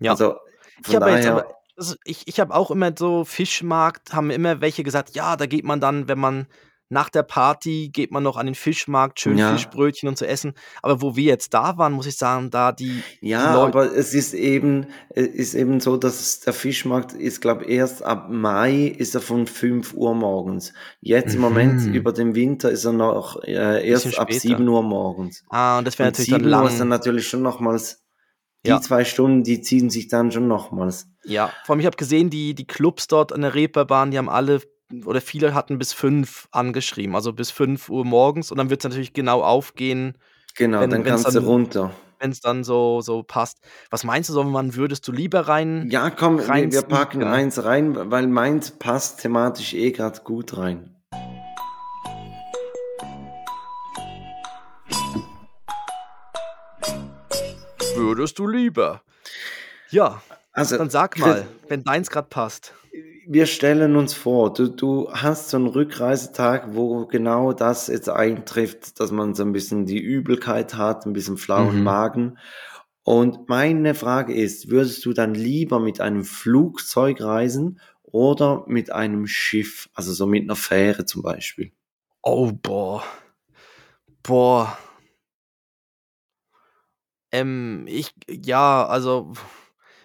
Speaker 2: Ja.
Speaker 3: Also
Speaker 2: Ich
Speaker 3: von
Speaker 2: aber,
Speaker 3: daher,
Speaker 2: also ich, ich habe auch immer so Fischmarkt, haben immer welche gesagt, ja, da geht man dann, wenn man nach der Party geht man noch an den Fischmarkt, schön
Speaker 3: ja,
Speaker 2: Fischbrötchen und zu essen. Aber wo wir jetzt da waren, muss ich sagen, da die, die
Speaker 3: ja,
Speaker 2: Leute,
Speaker 3: aber es ist eben, es ist eben so, dass der Fischmarkt ist, glaube erst ab Mai ist er von 5 Uhr morgens. Jetzt im Moment
Speaker 2: mhm,
Speaker 3: über den Winter ist er noch äh,
Speaker 2: bisschen
Speaker 3: erst ab
Speaker 2: später.
Speaker 3: 7 Uhr morgens.
Speaker 2: Ah, und das wäre
Speaker 3: Und
Speaker 2: natürlich dann
Speaker 3: 7 Uhr ist dann
Speaker 2: lang.
Speaker 3: natürlich schon nochmals, die
Speaker 2: Ja.
Speaker 3: zwei Stunden, die ziehen sich dann schon nochmals.
Speaker 2: Ja, vor allem, ich habe gesehen, die, die Clubs dort an der Reeperbahn, die haben alle oder viele hatten bis 5 angeschrieben, also bis 5 Uhr morgens und dann wird es natürlich genau aufgehen,
Speaker 3: Genau,
Speaker 2: wenn
Speaker 3: dann
Speaker 2: es
Speaker 3: kannst du
Speaker 2: dann,
Speaker 3: runter.
Speaker 2: wenn's dann so, so passt. Was meinst du, so, wann würdest du lieber rein,
Speaker 3: Ja, komm,
Speaker 2: rein
Speaker 3: wir packen eins rein, weil meins passt thematisch eh gerade gut rein.
Speaker 2: Würdest du lieber? Ja,
Speaker 3: Also,
Speaker 2: dann sag mal, wenn deins gerade passt.
Speaker 3: wir stellen uns vor, du, du hast so einen Rückreisetag, wo genau das jetzt eintrifft, dass man so ein bisschen die Übelkeit hat, ein bisschen flauen
Speaker 2: Mhm.
Speaker 3: Magen. Und meine Frage ist, würdest du dann lieber mit einem Flugzeug reisen oder mit einem Schiff, also so mit einer Fähre zum Beispiel?
Speaker 2: Oh, boah. Boah. Ähm, ich, ja, also,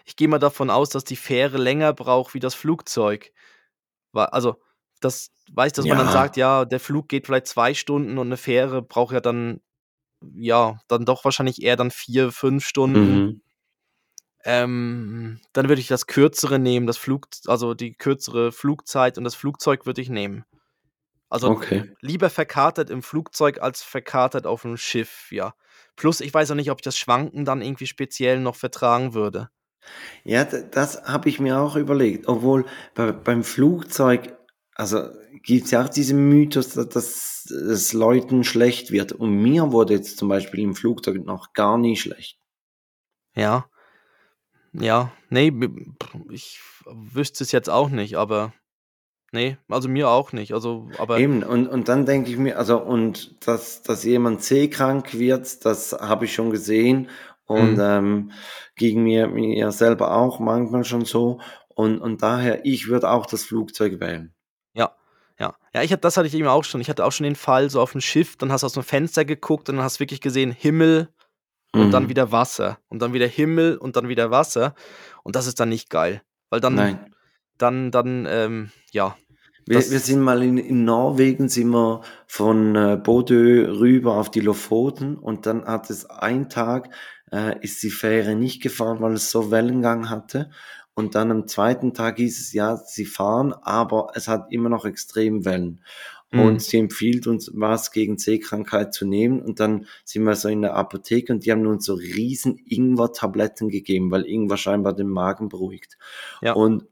Speaker 2: ich gehe mal davon aus, dass die Fähre länger braucht wie das Flugzeug. Also, das weißt, dass man dann
Speaker 3: Ja,
Speaker 2: sagt, ja, der Flug geht vielleicht zwei Stunden und eine Fähre braucht ja dann, ja, dann doch wahrscheinlich eher dann vier, fünf Stunden.
Speaker 3: mhm.
Speaker 2: Ähm, dann würde ich das Kürzere nehmen, das Flug, also die kürzere Flugzeit und das Flugzeug würde ich nehmen. Also
Speaker 3: Okay.
Speaker 2: lieber verkatert im Flugzeug als verkatert auf dem Schiff, ja. Plus, ich weiß auch nicht, ob ich das Schwanken dann irgendwie speziell noch vertragen würde.
Speaker 3: Ja, das habe ich mir auch überlegt. Obwohl bei, beim Flugzeug, also gibt es ja auch diesen Mythos, dass, dass es Leuten schlecht wird. Und mir wurde jetzt zum Beispiel im Flugzeug noch gar nie schlecht.
Speaker 2: Ja, ja, nee, ich wüsste es jetzt auch nicht, aber nee, also mir auch nicht. Also, aber
Speaker 3: Eben, und, und dann denke ich mir, also, und dass, dass jemand seekrank wird, das habe ich schon gesehen. Und
Speaker 2: hm,
Speaker 3: ähm, gegen mir, mir selber auch manchmal schon so. Und, und daher, ich würde auch das Flugzeug wählen.
Speaker 2: ja, ja. Ja, ich hatte, das hatte ich eben auch schon. Ich hatte auch schon den Fall, so auf dem Schiff, dann hast du aus dem Fenster geguckt und dann hast du wirklich gesehen, Himmel und dann
Speaker 3: Mhm.
Speaker 2: wieder Wasser und dann wieder Himmel und dann wieder Wasser. Und das ist dann nicht geil. Weil dann,
Speaker 3: Nein.
Speaker 2: Dann, dann, ähm, ja.
Speaker 3: Wir, wir sind mal in, in Norwegen, sind wir von äh, Bodø rüber auf die Lofoten und dann hat es ein Tag, äh, ist die Fähre nicht gefahren, weil es so Wellengang hatte. Und dann am zweiten Tag hieß es, ja, sie fahren, aber es hat immer noch extrem Wellen.
Speaker 2: Mhm.
Speaker 3: Und sie empfiehlt uns, was gegen Seekrankheit zu nehmen. Und dann sind wir so in der Apotheke und die haben uns so riesen Ingwer-Tabletten gegeben, weil Ingwer scheinbar den Magen beruhigt.
Speaker 2: Ja.
Speaker 3: Und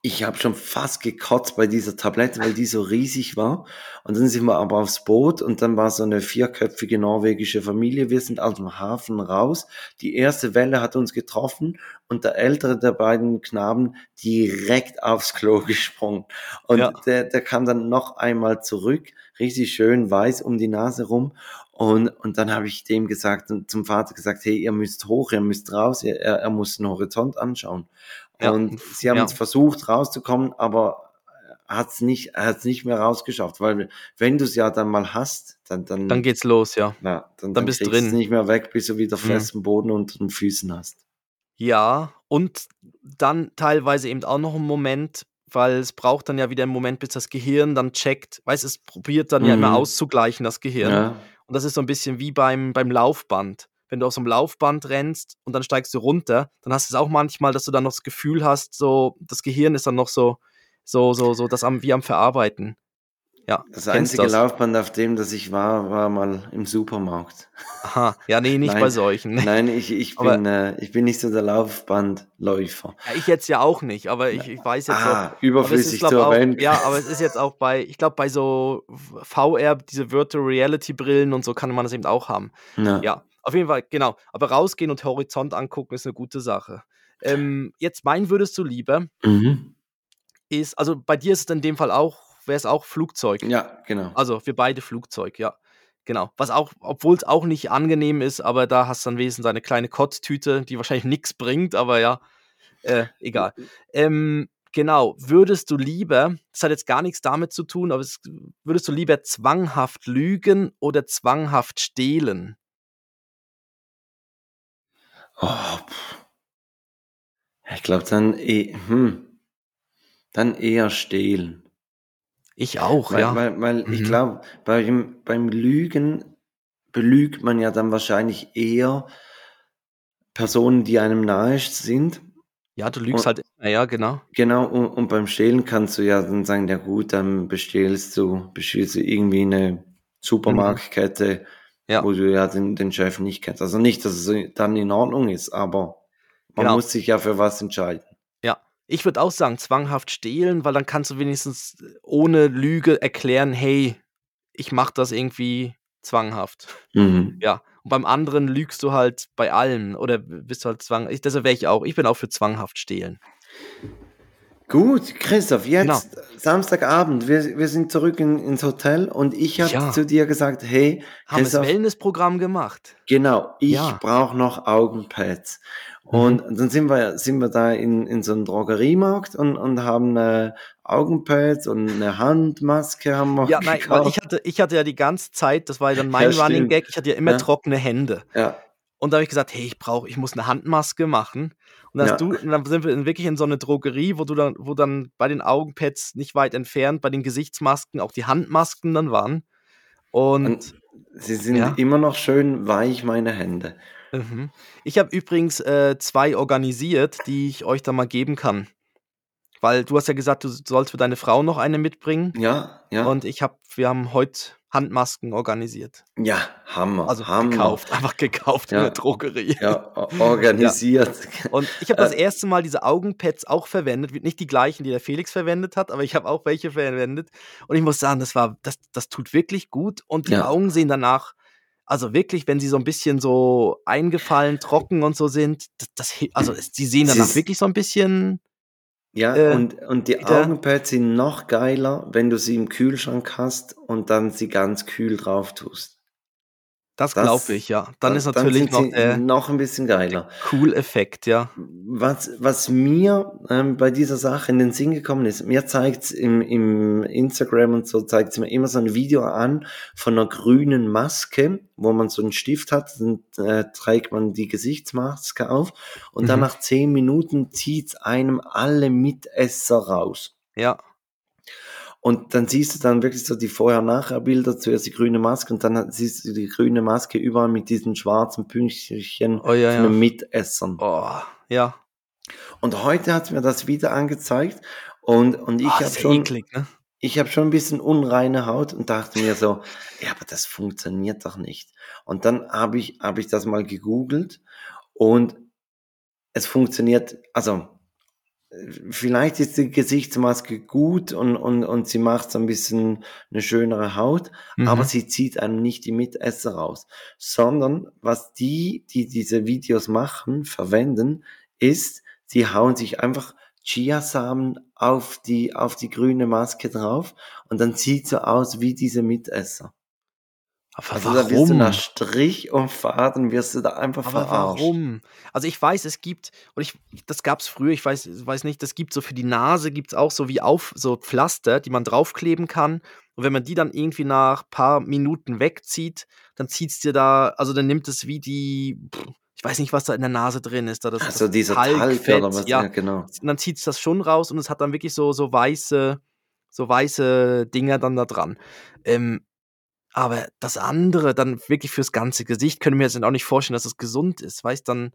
Speaker 3: ich habe schon fast gekotzt bei dieser Tablette, weil die so riesig war. Und dann sind wir aber aufs Boot und dann war so eine vierköpfige norwegische Familie. Wir sind aus dem Hafen raus. Die erste Welle hat uns getroffen und der ältere der beiden Knaben direkt aufs Klo gesprungen. Und
Speaker 2: Ja.
Speaker 3: der, der kam dann noch einmal zurück, richtig schön weiß um die Nase rum. Und, und dann habe ich dem gesagt, zum Vater gesagt, hey, ihr müsst hoch, ihr müsst raus, er, er muss den Horizont anschauen.
Speaker 2: Ja,
Speaker 3: Und sie haben
Speaker 2: ja.
Speaker 3: es versucht rauszukommen, aber hat es nicht, hat's nicht mehr rausgeschafft, weil wenn du es ja dann mal hast, dann, dann,
Speaker 2: Dann geht's los, ja.
Speaker 3: ja, dann,
Speaker 2: dann bist du drin.
Speaker 3: nicht mehr weg, bis du wieder
Speaker 2: Mhm.
Speaker 3: festen Boden unter den Füßen hast.
Speaker 2: Ja, und dann teilweise eben auch noch ein Moment, weil es braucht dann ja wieder einen Moment, bis das Gehirn dann checkt. Weißt es probiert dann ja immer
Speaker 3: Mhm.
Speaker 2: auszugleichen, das Gehirn.
Speaker 3: Ja,
Speaker 2: Und das ist so ein bisschen wie beim, beim Laufband. Wenn du auf so einem Laufband rennst und dann steigst du runter, dann hast du es auch manchmal, dass du dann noch das Gefühl hast, so, das Gehirn ist dann noch so, so, so, so, das am, wie am Verarbeiten. Ja,
Speaker 3: das einzige
Speaker 2: das?
Speaker 3: Laufband, auf dem das ich war, war mal im Supermarkt.
Speaker 2: Aha, ja, nee, nicht
Speaker 3: Nein.
Speaker 2: bei solchen.
Speaker 3: Nein, ich, ich,
Speaker 2: Aber-
Speaker 3: bin, äh, ich bin nicht so der Laufbandläufer.
Speaker 2: Ja, ich jetzt ja auch nicht, aber ich, ich weiß jetzt
Speaker 3: Ah,
Speaker 2: es
Speaker 3: überflüssig
Speaker 2: ist, glaub,
Speaker 3: zu
Speaker 2: auch,
Speaker 3: erwähnen.
Speaker 2: ja, aber es ist jetzt auch bei, ich glaube, bei so VR, diese Virtual Reality Brillen und so kann man das eben auch haben.
Speaker 3: Ja.
Speaker 2: Ja, auf jeden Fall, genau. Aber rausgehen und Horizont angucken ist eine gute Sache. Ähm, jetzt mein würdest du lieber
Speaker 3: Mhm.
Speaker 2: ist, also bei dir ist es in dem Fall auch, wäre es auch Flugzeug.
Speaker 3: ja, genau.
Speaker 2: Also für beide Flugzeug, ja. Genau. Was auch, obwohl es auch nicht angenehm ist, aber da hast du dann wenigstens eine kleine Kottüte, die wahrscheinlich nichts bringt, aber ja, äh, egal. Ähm, genau. Würdest du lieber, das hat jetzt gar nichts damit zu tun, aber es, würdest du lieber zwanghaft lügen oder zwanghaft stehlen?
Speaker 3: Oh, ich glaube dann, eh, hm, dann eher stehlen.
Speaker 2: Ich auch,
Speaker 3: Weil,
Speaker 2: ja.
Speaker 3: weil, weil ich
Speaker 2: Mhm.
Speaker 3: glaube, beim, beim Lügen belügt man ja dann wahrscheinlich eher Personen, die einem nahe sind.
Speaker 2: ja, du lügst
Speaker 3: und-
Speaker 2: halt immer, ja, genau.
Speaker 3: Genau, und, und beim Stehlen kannst du ja dann sagen, ja gut, dann bestiehlst du, bestiehlst du irgendwie eine Supermarktkette,
Speaker 2: Mhm. Ja.
Speaker 3: wo du ja den, den Chef nicht kennst. Also nicht, dass es dann in Ordnung ist, aber man
Speaker 2: Genau.
Speaker 3: muss sich ja für was entscheiden.
Speaker 2: Ja, ich würde auch sagen, zwanghaft stehlen, weil dann kannst du wenigstens ohne Lüge erklären, hey, ich mache das irgendwie zwanghaft.
Speaker 3: Mhm.
Speaker 2: Ja, und beim anderen lügst du halt bei allem oder bist du halt zwang. Ich, deshalb wäre ich auch. Ich bin auch für zwanghaft stehlen.
Speaker 3: Gut, Christoph, jetzt
Speaker 2: Genau.
Speaker 3: Samstagabend, wir, wir sind zurück in, ins Hotel und ich habe
Speaker 2: Ja.
Speaker 3: zu dir gesagt, hey,
Speaker 2: Haben das
Speaker 3: Christoph,
Speaker 2: Wellnessprogramm gemacht.
Speaker 3: genau, ich
Speaker 2: Ja. Mhm.
Speaker 3: brauche noch Augenpads. Und dann sind wir, sind wir da in, in so einem Drogeriemarkt und, und haben äh, Augenpads und eine Handmaske haben wir
Speaker 2: Ja, nein, weil ich hatte, ich hatte ja die ganze Zeit, das war ja dann mein
Speaker 3: Ja,
Speaker 2: Running. Gag, ich hatte ja immer
Speaker 3: Ja.
Speaker 2: trockene Hände.
Speaker 3: ja,
Speaker 2: Und da habe ich gesagt, hey, ich brauche, ich muss eine Handmaske machen. Und
Speaker 3: Ja.
Speaker 2: du, und dann sind wir wirklich in so eine Drogerie, wo du dann, wo dann bei den Augenpads nicht weit entfernt, bei den Gesichtsmasken auch die Handmasken dann waren. Und,
Speaker 3: und sie sind
Speaker 2: Ja.
Speaker 3: immer noch schön weich, meine Hände.
Speaker 2: mhm. ich habe übrigens äh, zwei organisiert, die ich euch dann mal geben kann. Weil du hast ja gesagt, du sollst für deine Frau noch eine mitbringen.
Speaker 3: Ja, ja,
Speaker 2: Und ich habe, wir haben heute Handmasken organisiert.
Speaker 3: ja, Hammer,
Speaker 2: Also
Speaker 3: Hammer.
Speaker 2: gekauft, einfach gekauft in
Speaker 3: Ja.
Speaker 2: der Drogerie.
Speaker 3: Ja, organisiert.
Speaker 2: Und ich habe das erste Mal diese Augenpads auch verwendet, nicht die gleichen, die der Felix verwendet hat, aber ich habe auch welche verwendet. Und ich muss sagen, das war, das, das tut wirklich gut. Und die
Speaker 3: Ja.
Speaker 2: Augen sehen danach, also wirklich, wenn sie so ein bisschen so eingefallen, trocken und so sind, das, das also sie sehen
Speaker 3: Sie
Speaker 2: danach
Speaker 3: ist-
Speaker 2: wirklich so ein bisschen.
Speaker 3: Ja,
Speaker 2: Äh,
Speaker 3: und, und die Augenpads sind noch geiler, wenn du sie im Kühlschrank hast und dann sie ganz kühl drauf tust.
Speaker 2: Das glaube ich, ja. Dann ist
Speaker 3: dann
Speaker 2: natürlich
Speaker 3: sind
Speaker 2: noch der
Speaker 3: noch ein bisschen geiler.
Speaker 2: Cool-Effekt, ja.
Speaker 3: Was, was mir ähm, bei dieser Sache in den Sinn gekommen ist, mir zeigt im, im Instagram und so, zeigt mir immer so ein Video an von einer grünen Maske, wo man so einen Stift hat, dann äh, trägt man die Gesichtsmaske auf und dann
Speaker 2: Mhm.
Speaker 3: nach zehn Minuten zieht einem alle Mitesser raus.
Speaker 2: Ja,
Speaker 3: Und dann siehst du dann wirklich so die Vorher-Nachher-Bilder, zuerst die grüne Maske und dann siehst du die grüne Maske überall mit diesen schwarzen Pünktchen
Speaker 2: oh ja,
Speaker 3: von
Speaker 2: ja.
Speaker 3: Mitessern.
Speaker 2: Oh, ja.
Speaker 3: Und heute hat mir das wieder angezeigt und, und ich
Speaker 2: Ah,
Speaker 3: habe schon,
Speaker 2: eklig, ne?
Speaker 3: ich habe schon ein bisschen unreine Haut und dachte mir so, ja, aber das funktioniert doch nicht. Und dann habe ich, habe ich das mal gegoogelt und es funktioniert, also vielleicht ist die Gesichtsmaske gut und, und, und sie macht so ein bisschen eine schönere Haut, aber
Speaker 2: Mhm.
Speaker 3: sie zieht einem nicht die Mitesser raus, sondern was die, die diese Videos machen, verwenden, ist, sie hauen sich einfach Chiasamen auf die, auf die grüne Maske drauf und dann sieht so aus wie diese Mitesser.
Speaker 2: Aber
Speaker 3: Also da wirst du
Speaker 2: warum?
Speaker 3: nach Strich und Faden wirst du da einfach
Speaker 2: Aber
Speaker 3: verarscht.
Speaker 2: warum? Also ich weiß, es gibt, und ich, das gab es früher, ich weiß, weiß nicht, das gibt so für die Nase, gibt es auch so wie auf, so Pflaster, die man draufkleben kann. Und wenn man die dann irgendwie nach paar Minuten wegzieht, dann zieht es dir da, also dann nimmt es wie die, ich weiß nicht, was da in der Nase drin ist. Da das,
Speaker 3: Also
Speaker 2: das
Speaker 3: dieser Talg
Speaker 2: Talgfett,
Speaker 3: oder was?
Speaker 2: ja,
Speaker 3: Ja, genau.
Speaker 2: und dann zieht es das schon raus und es hat dann wirklich so, so weiße, so weiße Dinger dann da dran. Ähm, aber das andere, dann wirklich fürs ganze Gesicht, können wir jetzt auch nicht vorstellen, dass es gesund ist. Weißt dann,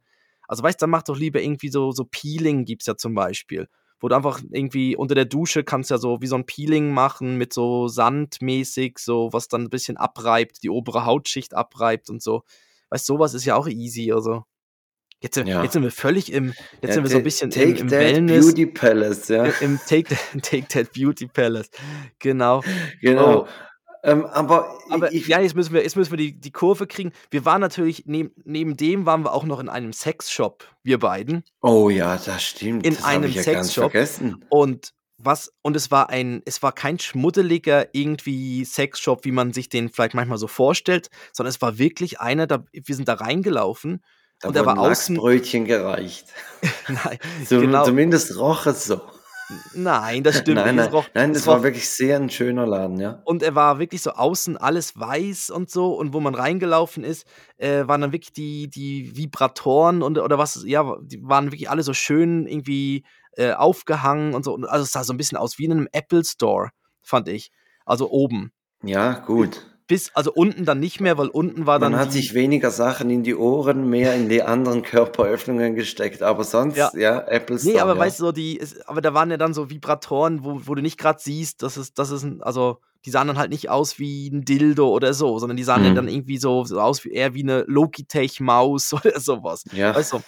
Speaker 2: also weißt dann mach doch lieber irgendwie so, so Peeling gibt's ja zum Beispiel. Wo du einfach irgendwie unter der Dusche kannst ja so wie so ein Peeling machen mit so sandmäßig, so was dann ein bisschen abreibt, die obere Hautschicht abreibt und so. Weißt sowas ist ja auch easy, also. Jetzt, sind-
Speaker 3: Ja.
Speaker 2: jetzt sind wir völlig im, jetzt
Speaker 3: Ja,
Speaker 2: sind wir so ein
Speaker 3: ta-
Speaker 2: bisschen
Speaker 3: Take
Speaker 2: im, im
Speaker 3: that
Speaker 2: Wellness,
Speaker 3: Beauty Palace, ja.
Speaker 2: im, im Take, Take That Beauty Palace. Genau.
Speaker 3: Genau.
Speaker 2: Oh.
Speaker 3: Ähm, aber,
Speaker 2: Aber
Speaker 3: ich,
Speaker 2: ja, jetzt müssen wir, jetzt müssen wir die, die Kurve kriegen. Wir waren natürlich, neben, neben dem waren wir auch noch in einem Sexshop, wir beiden.
Speaker 3: oh ja, das stimmt.
Speaker 2: in
Speaker 3: das
Speaker 2: einem
Speaker 3: ich ja ganz
Speaker 2: Sexshop.
Speaker 3: vergessen.
Speaker 2: Und was, und es war ein, es war kein schmuddeliger irgendwie Sexshop, wie man sich den vielleicht manchmal so vorstellt, sondern es war wirklich einer, da, wir sind da reingelaufen
Speaker 3: Da
Speaker 2: und er
Speaker 3: wurden
Speaker 2: war außen,
Speaker 3: Lachsbrötchen gereicht.
Speaker 2: nein,
Speaker 3: Zum,
Speaker 2: genau,
Speaker 3: Zumindest roch es so.
Speaker 2: Nein, das stimmt
Speaker 3: nein,
Speaker 2: nicht.
Speaker 3: nein,
Speaker 2: Es roch-
Speaker 3: nein,
Speaker 2: es
Speaker 3: das war
Speaker 2: roch-
Speaker 3: wirklich sehr ein schöner Laden, ja.
Speaker 2: Und er war wirklich so außen alles weiß und so. Und wo man reingelaufen ist, äh, waren dann wirklich die, die Vibratoren und oder was, ja, die waren wirklich alle so schön irgendwie äh, aufgehangen und so. Also es sah so ein bisschen aus wie in einem Apple Store, fand ich. Also oben.
Speaker 3: Ja, gut.
Speaker 2: Bis, also unten dann nicht mehr, weil unten war dann.
Speaker 3: Man hat sich weniger Sachen in die Ohren, mehr in die anderen Körperöffnungen gesteckt. Aber sonst,
Speaker 2: Ja.
Speaker 3: ja, Apple Store.
Speaker 2: Nee, aber
Speaker 3: ja.
Speaker 2: weißt du, so die, es, aber da waren ja dann so Vibratoren, wo, wo du nicht gerade siehst, dass es, dass es ein, also die sahen dann halt nicht aus wie ein Dildo oder so, sondern die sahen
Speaker 3: Mhm.
Speaker 2: dann irgendwie so, so aus wie eher wie eine Logitech-Maus oder sowas.
Speaker 3: Ja.
Speaker 2: Weißt du?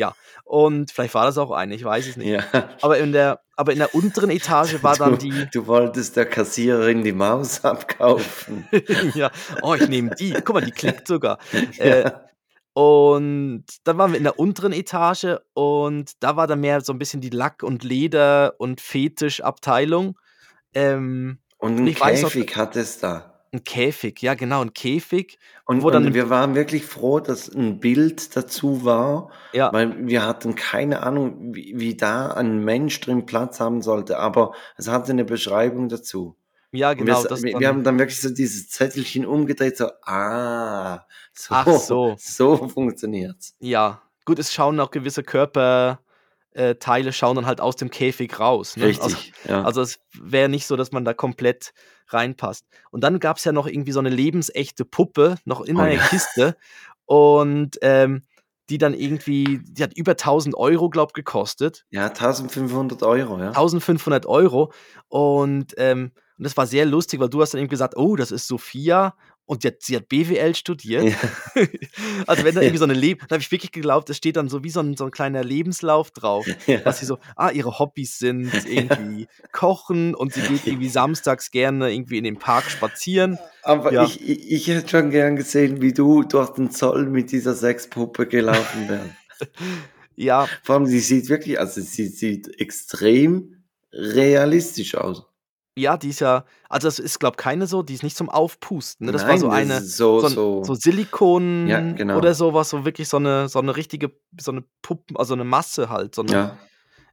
Speaker 2: Ja. Und vielleicht war das auch eine, ich weiß es nicht.
Speaker 3: ja.
Speaker 2: Aber in der, aber in der unteren Etage war dann
Speaker 3: du,
Speaker 2: die.
Speaker 3: du wolltest der Kassiererin die Maus abkaufen.
Speaker 2: ja, oh, ich nehme die. Guck mal, die klickt sogar. Äh, und dann waren wir in der unteren Etage und da war dann mehr so ein bisschen die Lack- und Leder- und Fetischabteilung. Ähm,
Speaker 3: Und ein
Speaker 2: weiß noch-
Speaker 3: Käfig hat es da.
Speaker 2: Ein Käfig, ja genau, ein Käfig.
Speaker 3: Und,
Speaker 2: Wo dann-
Speaker 3: und wir waren wirklich froh, dass ein Bild dazu war,
Speaker 2: Ja,
Speaker 3: weil wir hatten keine Ahnung, wie, wie da ein Mensch drin Platz haben sollte, aber es hatte eine Beschreibung dazu.
Speaker 2: ja
Speaker 3: Und
Speaker 2: genau.
Speaker 3: wir,
Speaker 2: Das
Speaker 3: wir, wir haben dann wirklich so dieses Zettelchen umgedreht, so, ah, so,
Speaker 2: Ach so.
Speaker 3: so funktioniert's.
Speaker 2: ja, gut, es schauen auch gewisse Körperteile äh, Teile schauen dann halt aus dem Käfig raus. Ne? Also,
Speaker 3: Richtig, ja.
Speaker 2: Also es wäre nicht so, dass man da komplett reinpasst. Und dann gab es ja noch irgendwie so eine lebensechte Puppe, noch in
Speaker 3: Oh
Speaker 2: einer
Speaker 3: ja.
Speaker 2: Kiste. Und ähm, die dann irgendwie, die hat über 1000 Euro, glaub gekostet.
Speaker 3: ja, 1500 Euro, ja.
Speaker 2: 1500 Euro. Und, ähm, und das war sehr lustig, weil du hast dann eben gesagt, oh, das ist Sophia. Und die hat, sie hat BWL studiert.
Speaker 3: Ja.
Speaker 2: also wenn da irgendwie so eine Leben, da habe ich wirklich geglaubt, da steht dann so wie so ein, so ein kleiner Lebenslauf drauf
Speaker 3: Ja.
Speaker 2: was sie so, ah, ihre Hobbys sind irgendwie kochen und sie geht irgendwie samstags gerne irgendwie in den Park spazieren.
Speaker 3: Aber
Speaker 2: Ja.
Speaker 3: ich, ich, ich hätte schon gern gesehen, wie du durch den Zoll mit dieser Sexpuppe gelaufen wärst.
Speaker 2: Ja,
Speaker 3: Vor allem, sie sieht wirklich, also sie sieht extrem realistisch aus.
Speaker 2: Ja, die ist ja also das ist, glaube keine so die ist nicht zum Aufpusten, ne? Das war
Speaker 3: Nein,
Speaker 2: so
Speaker 3: das
Speaker 2: eine
Speaker 3: so
Speaker 2: so
Speaker 3: so
Speaker 2: so
Speaker 3: Ja,
Speaker 2: Silikon
Speaker 3: genau.
Speaker 2: oder so was, so wirklich so 'ne so 'ne richtige so 'ne Puppen also 'ne Masse halt, so 'ne
Speaker 3: Ja.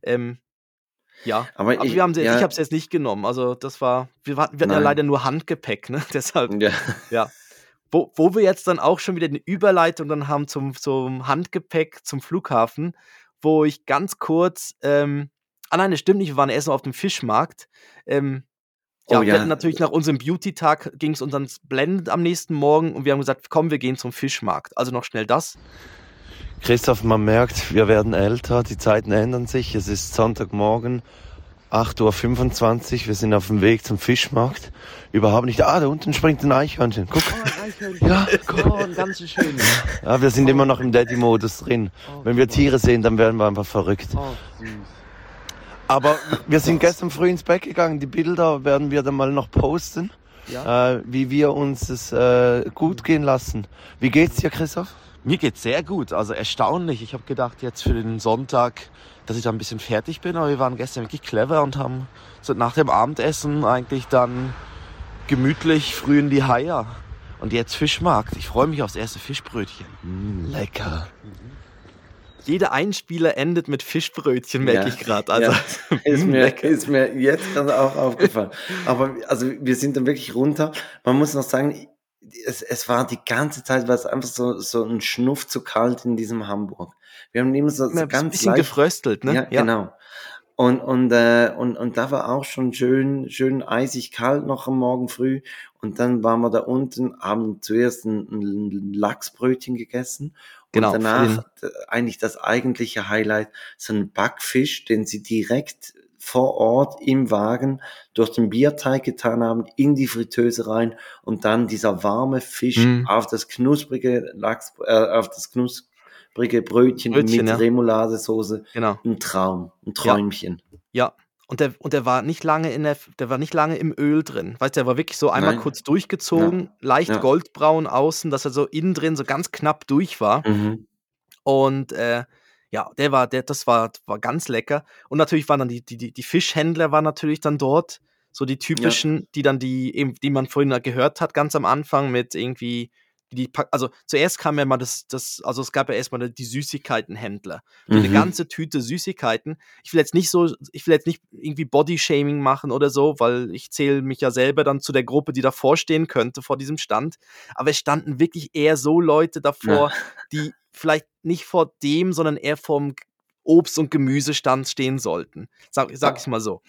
Speaker 2: ähm, ja.
Speaker 3: Aber
Speaker 2: Aber
Speaker 3: ich
Speaker 2: wir haben sie ich
Speaker 3: ja.
Speaker 2: habe sie jetzt nicht genommen. Also, das war wir hatten wir hatten ja leider nur Handgepäck, ne? Deshalb
Speaker 3: Ja.
Speaker 2: ja. Wo wo wir jetzt dann auch schon wieder 'ne Überleitung dann haben zum zum Handgepäck, zum Flughafen, wo ich ganz kurz ähm ah nein, das stimmt nicht, wir waren erst noch auf dem Fischmarkt. Ähm,
Speaker 3: Oh
Speaker 2: ja, wir hatten
Speaker 3: ja.
Speaker 2: natürlich nach unserem Beauty-Tag ging's uns dann blendend am nächsten Morgen und wir haben gesagt: „Komm, wir gehen zum Fischmarkt.“ Also, noch schnell das.
Speaker 5: Christoph, man merkt, wir werden älter, die Zeiten ändern sich. Es ist Sonntagmorgen, 8.25 Uhr. Wir sind auf dem Weg zum Fischmarkt. Überhaupt nicht. Ah, da unten springt ein Eichhörnchen. Guck. Ja, guck.
Speaker 6: Oh, ein ganz schön.
Speaker 5: Ja, wir sind immer noch im Daddy-Modus drin. Wenn wir Tiere sehen, dann werden wir einfach verrückt.
Speaker 6: Oh, süß.
Speaker 5: Aber wir sind gestern früh ins Bett gegangen. Die Bilder werden wir dann mal noch posten, äh, wie wir uns es äh, gut gehen lassen. Wie geht's dir, Christoph?
Speaker 6: Mir geht's sehr gut, also erstaunlich. Ich habe gedacht jetzt für den Sonntag, dass ich da ein bisschen fertig bin, aber wir waren gestern wirklich clever und haben so nach dem Abendessen eigentlich dann gemütlich früh in die Haia. Und jetzt Fischmarkt. Ich freue mich aufs erste Fischbrötchen.
Speaker 5: Lecker.
Speaker 2: Jeder Einspieler endet mit Fischbrötchen, merke
Speaker 3: Ja,
Speaker 2: ich grad. Also,
Speaker 3: ja. Ist mir, ist mir jetzt gerade auch aufgefallen. Aber also wir sind dann wirklich runter. Man muss noch sagen, es, es war die ganze Zeit, war es einfach so, so ein Schnuff zu kalt in diesem Hamburg. Wir haben immer so, so
Speaker 2: Ja, ein
Speaker 3: ganz
Speaker 2: bisschen
Speaker 3: leicht,
Speaker 2: gefröstelt, ne?
Speaker 3: ja, genau. Und, und, äh, und, und da war auch schon schön, schön eisig kalt noch am Morgen früh. Und dann waren wir da unten, haben zuerst ein, ein Lachsbrötchen gegessen.
Speaker 2: Genau,
Speaker 3: Und danach äh, eigentlich das eigentliche Highlight, so ein Backfisch, den sie direkt vor Ort im Wagen durch den Bierteig getan haben, in die Fritteuse rein und dann dieser warme Fisch
Speaker 2: Mhm.
Speaker 3: auf das knusprige Lachs, äh, auf das knusprige Brötchen,
Speaker 2: Brötchen,
Speaker 3: mit
Speaker 2: ja.
Speaker 3: Remouladesoße.
Speaker 2: Genau.
Speaker 3: Ein Traum, ein Träumchen.
Speaker 2: Ja. Und der, und der war nicht lange in der, der war nicht lange im Öl drin. Weißt du, der war wirklich so einmal
Speaker 3: Nein.
Speaker 2: kurz durchgezogen, leicht
Speaker 3: Ja.
Speaker 2: goldbraun außen, dass er so innen drin so ganz knapp durch war.
Speaker 3: Mhm.
Speaker 2: Und äh, ja, der war, der, das war, war ganz lecker. Und natürlich waren dann die, die, die, Fischhändler waren natürlich dann dort. So die typischen, die dann die, eben, die man vorhin gehört hat, ganz am Anfang mit irgendwie, die, also zuerst kam ja mal das, das, also es gab ja erstmal die Süßigkeitenhändler. Die eine
Speaker 3: Mhm.
Speaker 2: ganze Tüte Süßigkeiten. Ich will jetzt nicht so, ich will jetzt nicht irgendwie Bodyshaming machen oder so, weil ich zähle mich ja selber dann zu der Gruppe, die davor stehen könnte, vor diesem Stand. Aber es standen wirklich eher so Leute davor, die vielleicht nicht vor dem, sondern eher vorm G- Obst- und Gemüsestand stehen sollten. Sag, sag
Speaker 3: Ja.
Speaker 2: ich mal so.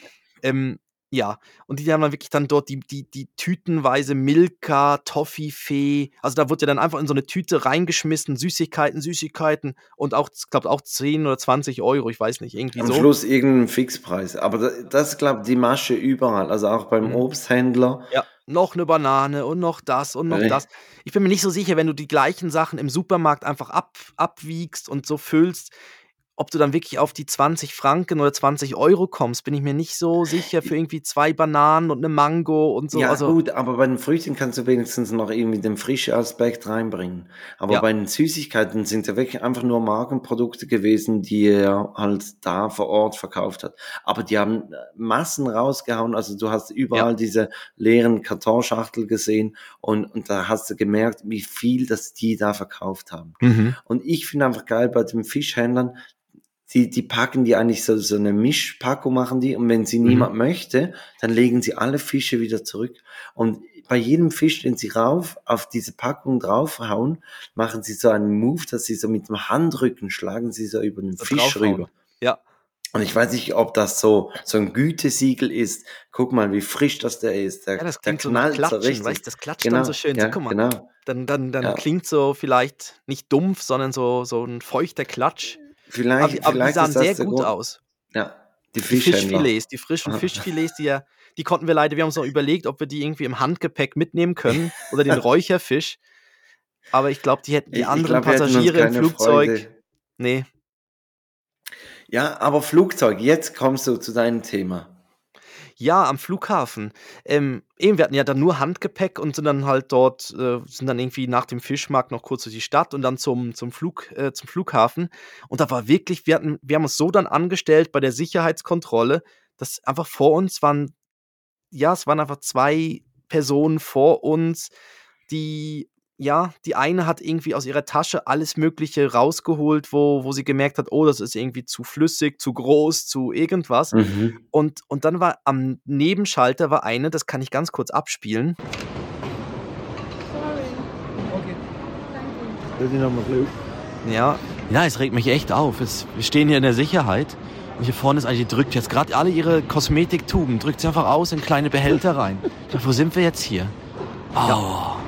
Speaker 2: Ähm, ja, und die haben dann wirklich dann dort die, die, die tütenweise Milka, Toffifee, also da wurde ja dann einfach in so eine Tüte reingeschmissen, Süßigkeiten, Süßigkeiten und auch, ich glaube auch 10 oder 20 Euro, ich weiß nicht, irgendwie
Speaker 3: Am
Speaker 2: so.
Speaker 3: Schluss irgendein Fixpreis. Aber da- das glaube ich, die Masche überall. Also auch beim
Speaker 2: Mhm.
Speaker 3: Obsthändler.
Speaker 2: Ja, noch eine Banane und noch das und noch
Speaker 3: Äh.
Speaker 2: das. Ich bin mir nicht so sicher, wenn du die gleichen Sachen im Supermarkt einfach ab, abwiegst und so füllst, ob du dann wirklich auf die 20 Franken oder 20 Euro kommst, bin ich mir nicht so sicher für irgendwie zwei Bananen und eine Mango und so.
Speaker 3: ja,
Speaker 2: also,
Speaker 3: gut, aber bei den Früchten kannst du wenigstens noch irgendwie den frischen Aspekt reinbringen. Aber
Speaker 2: Ja.
Speaker 3: bei den Süßigkeiten sind ja wirklich einfach nur Markenprodukte gewesen, die er halt da vor Ort verkauft hat. Aber die haben äh, Massen rausgehauen. Also du hast überall diese leeren Kartonschachtel gesehen und, und da hast du gemerkt, wie viel das die da verkauft haben.
Speaker 2: Mhm.
Speaker 3: Und ich finde einfach geil bei den Fischhändlern, die, die packen die eigentlich so, so eine Mischpackung machen die und wenn sie niemand möchte, dann legen sie alle Fische wieder zurück. Und bei jedem Fisch, den sie rauf auf diese Packung draufhauen, machen sie so einen Move, dass sie so mit dem Handrücken schlagen sie so über den
Speaker 2: So
Speaker 3: Fisch
Speaker 2: draufhauen.
Speaker 3: rüber.
Speaker 2: Ja.
Speaker 3: Und ich weiß nicht, ob das so, so ein Gütesiegel ist. Guck mal, wie frisch das der ist. Der,
Speaker 2: Ja, das
Speaker 3: der
Speaker 2: klingt so
Speaker 3: knallt
Speaker 2: Klatschen,
Speaker 3: richtig.
Speaker 2: weißt das klatscht
Speaker 3: Genau,
Speaker 2: dann so schön.
Speaker 3: ja,
Speaker 2: so, mal,
Speaker 3: genau.
Speaker 2: dann, dann, dann
Speaker 3: Ja.
Speaker 2: klingt so vielleicht nicht dumpf, sondern so, so ein feuchter Klatsch.
Speaker 3: Vielleicht,
Speaker 2: Aber, die- aber die sahen sehr gut
Speaker 3: Grund.
Speaker 2: aus.
Speaker 3: Ja, die
Speaker 2: Die
Speaker 3: Fischhändler.
Speaker 2: Fischfilets, die frischen. Fischfilets, die ja, die konnten wir leider, wir haben uns noch überlegt, ob wir die irgendwie im Handgepäck mitnehmen können oder den Räucherfisch. Aber ich glaube, die hätten die
Speaker 3: Ich- ich
Speaker 2: anderen
Speaker 3: glaub, hätten uns
Speaker 2: Passagiere im Flugzeug.
Speaker 3: Freude.
Speaker 2: Nee.
Speaker 3: Ja, aber Flugzeug, jetzt kommst du zu deinem Thema.
Speaker 2: Ja, am Flughafen. Ähm, eben, wir hatten ja dann nur Handgepäck und sind dann halt dort, äh, sind dann irgendwie nach dem Fischmarkt noch kurz durch die Stadt und dann zum, zum, Flug, äh, zum Flughafen. Und da war wirklich, wir, hatten, wir haben uns so dann angestellt bei der Sicherheitskontrolle, dass einfach vor uns waren ja, es waren einfach zwei Personen vor uns, die ja, die eine hat irgendwie aus ihrer Tasche alles Mögliche rausgeholt, wo, wo sie gemerkt hat, oh, das ist irgendwie zu flüssig, zu groß, zu irgendwas.
Speaker 3: Mhm.
Speaker 2: Und, und dann war am Nebenschalter war eine, das kann ich ganz kurz abspielen. Ja,
Speaker 6: Ja, es regt mich echt auf. Es, wir stehen hier in der Sicherheit. Und hier vorne ist eine, die drückt jetzt gerade alle ihre Kosmetiktuben, drückt sie einfach aus in kleine Behälter rein. Ich dachte, wo sind wir jetzt hier? Oh.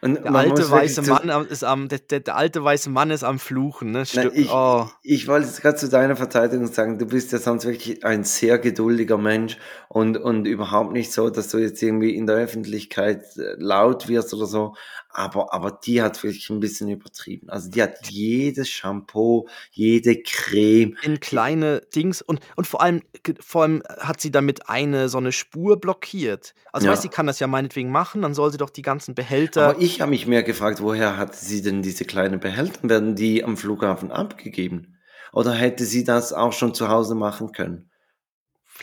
Speaker 3: Und
Speaker 2: der alte weiße Mann am- ist am, der, der, der alte weiße Mann ist am Fluchen, ne?
Speaker 3: Nein, ich,
Speaker 2: oh.
Speaker 3: ich wollte jetzt gerade zu deiner Verteidigung sagen, du bist ja sonst wirklich ein sehr geduldiger Mensch und, und überhaupt nicht so, dass du jetzt irgendwie in der Öffentlichkeit äh, laut wirst oder so. Aber, aber die hat wirklich ein bisschen übertrieben. Also die hat jedes Shampoo, jede Creme.
Speaker 2: in kleine Dings und, und vor allem vor allem hat sie damit eine so eine Spur blockiert. Also
Speaker 3: Ja.
Speaker 2: weißt, sie kann das ja meinetwegen machen, dann soll sie doch die ganzen Behälter.
Speaker 3: Aber ich habe mich mehr gefragt, woher hatte sie denn diese kleinen Behälter? Werden die am Flughafen abgegeben? Oder hätte sie das auch schon zu Hause machen können?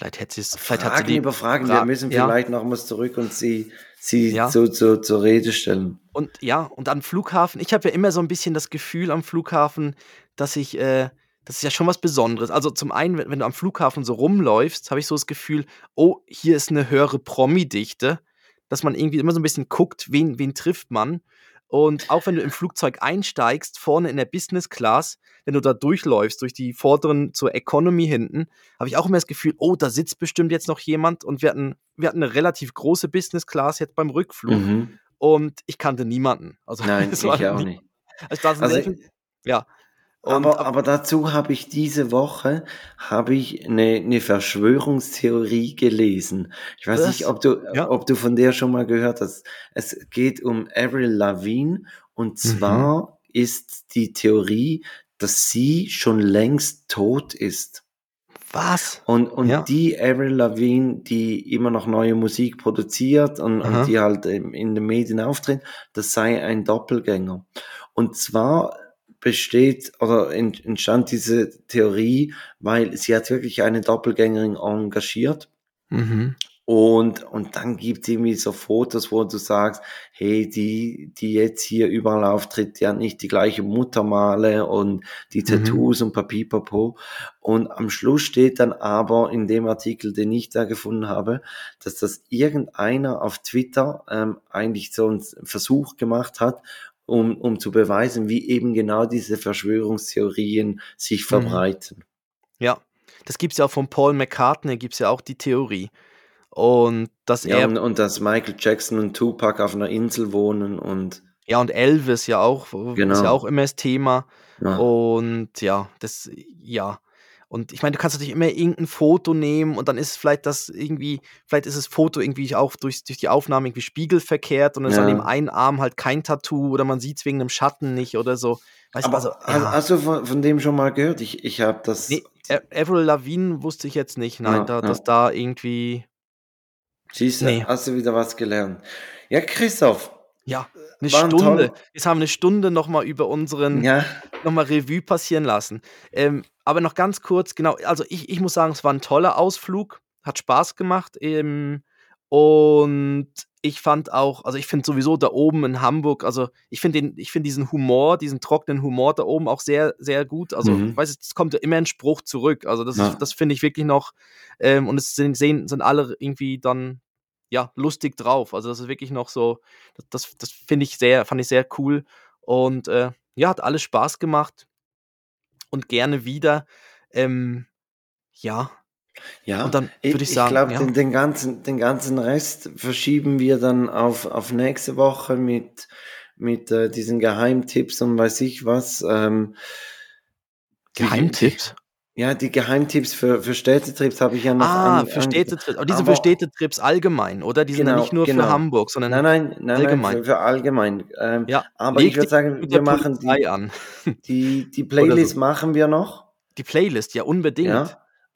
Speaker 2: Vielleicht hätte sie es, vielleicht hat sie
Speaker 3: Fragen
Speaker 2: die
Speaker 3: über Fragen. Wir
Speaker 2: Fra-
Speaker 3: müssen
Speaker 2: ja.
Speaker 3: vielleicht nochmals zurück und sie, sie
Speaker 2: Ja.
Speaker 3: zu, zu, zur Rede stellen.
Speaker 2: Und ja, und am Flughafen, ich habe ja immer so ein bisschen das Gefühl am Flughafen, dass ich, äh, das ist ja schon was Besonderes. Also zum einen, wenn, wenn du am Flughafen so rumläufst, habe ich so das Gefühl, oh, hier ist eine höhere Promi-Dichte, dass man irgendwie immer so ein bisschen guckt, wen, wen trifft man. Und auch wenn du im Flugzeug einsteigst, vorne in der Business Class, wenn du da durchläufst, durch die vorderen zur Economy hinten, habe ich auch immer das Gefühl, oh, da sitzt bestimmt jetzt noch jemand. Und wir hatten, wir hatten eine relativ große Business Class jetzt beim Rückflug.
Speaker 3: Mhm.
Speaker 2: Und ich kannte niemanden. Also,
Speaker 3: Nein, ich auch
Speaker 2: nie-
Speaker 3: nicht.
Speaker 2: Also, das
Speaker 3: Also-
Speaker 2: also, ja. Und,
Speaker 3: Aber, aber dazu habe ich diese Woche habe ich eine, eine Verschwörungstheorie gelesen. Ich weiß
Speaker 2: Was?
Speaker 3: nicht, ob du,
Speaker 2: Ja.
Speaker 3: ob du von der schon mal gehört hast. Es geht um Avril Lavigne und zwar ist die Theorie, dass sie schon längst tot ist.
Speaker 2: was?
Speaker 3: Und, und
Speaker 2: Ja.
Speaker 3: die Avril Lavigne, die immer noch neue Musik produziert und, und die halt in den Medien auftritt, das sei ein Doppelgänger. Und zwar besteht oder ent- entstand diese Theorie, weil sie hat wirklich eine Doppelgängerin engagiert
Speaker 2: Mhm.
Speaker 3: und, und dann gibt es irgendwie so Fotos, wo du sagst, hey, die, die jetzt hier überall auftritt, die hat nicht die gleiche Muttermale und die
Speaker 2: Mhm.
Speaker 3: Tattoos und Papipapo. Und am Schluss steht dann aber in dem Artikel, den ich da gefunden habe, dass das irgendeiner auf Twitter ähm, eigentlich so einen Versuch gemacht hat, um, um zu beweisen, wie eben genau diese Verschwörungstheorien sich
Speaker 2: Mhm.
Speaker 3: verbreiten.
Speaker 2: Ja. Das gibt es ja auch von Paul McCartney, gibt es ja auch die Theorie. Und dass
Speaker 3: Ja,
Speaker 2: er,
Speaker 3: und, und dass Michael Jackson und Tupac auf einer Insel wohnen und
Speaker 2: ja, und Elvis ja auch, wo- ist
Speaker 3: Genau.
Speaker 2: ja auch immer das Thema.
Speaker 3: ja.
Speaker 2: Und ja, das, ja. Und ich meine, du kannst natürlich immer irgendein Foto nehmen und dann ist vielleicht das irgendwie, vielleicht ist das Foto irgendwie auch durch, durch die Aufnahme irgendwie spiegelverkehrt und dann ist
Speaker 3: Ja.
Speaker 2: an dem einen Arm halt kein Tattoo oder man sieht es wegen einem Schatten nicht oder so. Weißt du,
Speaker 3: Aber
Speaker 2: also,
Speaker 3: hast,
Speaker 2: ja.
Speaker 3: hast du von, von dem schon mal gehört? Ich, ich habe das.
Speaker 2: Nee, Avril Lavigne wusste ich jetzt nicht, nein,
Speaker 3: Ja,
Speaker 2: da, dass da irgendwie,
Speaker 3: Siehst du,
Speaker 2: nee.
Speaker 3: hast du wieder was gelernt. Ja, Christoph.
Speaker 2: ja, eine
Speaker 3: War ein
Speaker 2: Stunde.
Speaker 3: toll-
Speaker 2: Jetzt haben wir eine Stunde nochmal über unseren,
Speaker 3: Ja,
Speaker 2: nochmal Revue passieren lassen. Ähm, aber noch ganz kurz, genau, also ich, ich muss sagen, es war ein toller Ausflug, hat Spaß gemacht. Ähm, und ich fand auch, also ich finde sowieso da oben in Hamburg, also ich finde den, ich finde diesen Humor, diesen trockenen Humor da oben auch sehr, sehr gut. Also,
Speaker 3: Mhm.
Speaker 2: ich weiß, es kommt ja immer ein Spruch zurück. Also, das,
Speaker 3: Ja.
Speaker 2: das finde ich wirklich noch, ähm, und es sind, sehen, sind alle irgendwie dann, ja, lustig drauf. Also, das ist wirklich noch so, das, das, das finde ich sehr, fand ich sehr cool. Und äh, ja, hat alles Spaß gemacht und gerne wieder. Ähm, ja,
Speaker 3: ja.
Speaker 2: Und dann
Speaker 3: ich,
Speaker 2: würde ich
Speaker 3: ich
Speaker 2: sagen,
Speaker 3: glaube,
Speaker 2: ja.
Speaker 3: den, den, ganzen, den ganzen Rest verschieben wir dann auf, auf nächste Woche mit, mit äh, diesen Geheimtipps und weiß ich was. Ähm,
Speaker 2: Geheimtipps.
Speaker 3: Ja, die Geheimtipps für, für Städtetrips habe ich ja noch
Speaker 2: Ah,
Speaker 3: an-
Speaker 2: für
Speaker 3: an-
Speaker 2: Städtetrips. Aber die sind
Speaker 3: aber-
Speaker 2: für Städtetrips allgemein, oder? Die sind ja
Speaker 3: Genau,
Speaker 2: nicht nur
Speaker 3: genau.
Speaker 2: für Hamburg, sondern
Speaker 3: Nein, nein, nein,
Speaker 2: allgemein.
Speaker 3: nein für, für allgemein. Ähm,
Speaker 2: ja,
Speaker 3: aber ich würde sagen, wir machen die,
Speaker 2: an.
Speaker 3: die, die Playlist
Speaker 2: so.
Speaker 3: machen wir noch.
Speaker 2: Die Playlist, ja, unbedingt.
Speaker 3: Ja.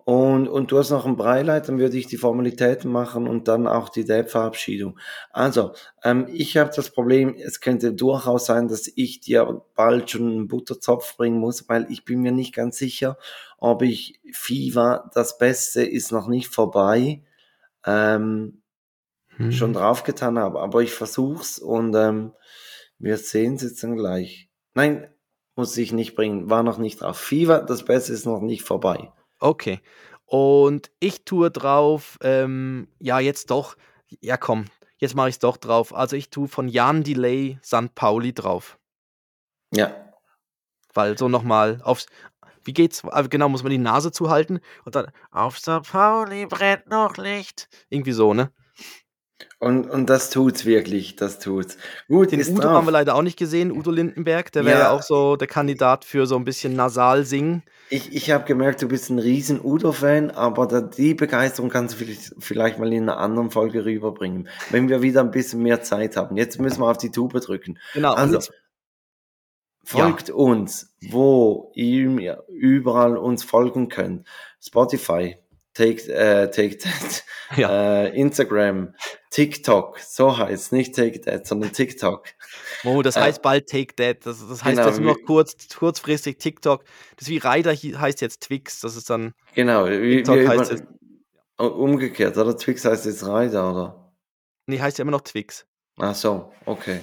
Speaker 3: Und, und du hast noch ein Breileid, dann würde ich die Formalitäten machen und dann auch die Date-Verabschiedung. Also, ähm, ich habe das Problem, es könnte durchaus sein, dass ich dir bald schon einen Butterzopf bringen muss, weil ich bin mir nicht ganz sicher, ob ich FIFA, das Beste ist noch nicht vorbei, ähm, hm. schon draufgetan habe. Aber ich versuch's und ähm, wir sehen es jetzt dann gleich. Nein, muss ich nicht bringen, war noch nicht drauf. FIFA, das Beste ist noch nicht vorbei.
Speaker 2: Okay. Und ich tue drauf, ähm, ja, jetzt doch, ja komm, jetzt mache ich es doch drauf. Also ich tue von Jan Delay St. Pauli drauf.
Speaker 3: Ja.
Speaker 2: Weil so nochmal aufs, wie geht's? Also genau, muss man die Nase zuhalten und dann auf St. Pauli brennt noch Licht. Irgendwie so, ne?
Speaker 3: Und, und das tut's wirklich, das tut's. Gut,
Speaker 2: Den Udo
Speaker 3: drauf.
Speaker 2: haben wir leider auch nicht gesehen, Udo Lindenberg. Der wäre ja.
Speaker 3: Ja.
Speaker 2: auch so der Kandidat für so ein bisschen nasal singen.
Speaker 3: Ich, ich habe gemerkt, du bist ein riesen Udo-Fan, aber da, die Begeisterung kannst du vielleicht, vielleicht mal in einer anderen Folge rüberbringen, wenn wir wieder ein bisschen mehr Zeit haben. Jetzt müssen wir auf die Tube drücken.
Speaker 2: Genau.
Speaker 3: Also, folgt uns, wo ihr überall uns folgen könnt. Spotify, Take, äh, Take That,
Speaker 2: ja.
Speaker 3: äh, Instagram, TikTok, so heißt nicht Take That, sondern TikTok.
Speaker 2: Oh, das
Speaker 3: Äh,
Speaker 2: heißt bald Take That. Das, das heißt
Speaker 3: genau,
Speaker 2: jetzt nur noch
Speaker 3: wie-
Speaker 2: kurz, kurzfristig TikTok. Das wie Rider heißt jetzt Twix. Das ist dann.
Speaker 3: Genau, wie,
Speaker 2: TikTok
Speaker 3: wir
Speaker 2: heißt es-
Speaker 3: umgekehrt, oder? Twix heißt jetzt Rider, oder?
Speaker 2: Nee, heißt ja immer noch Twix.
Speaker 3: Ach so, okay.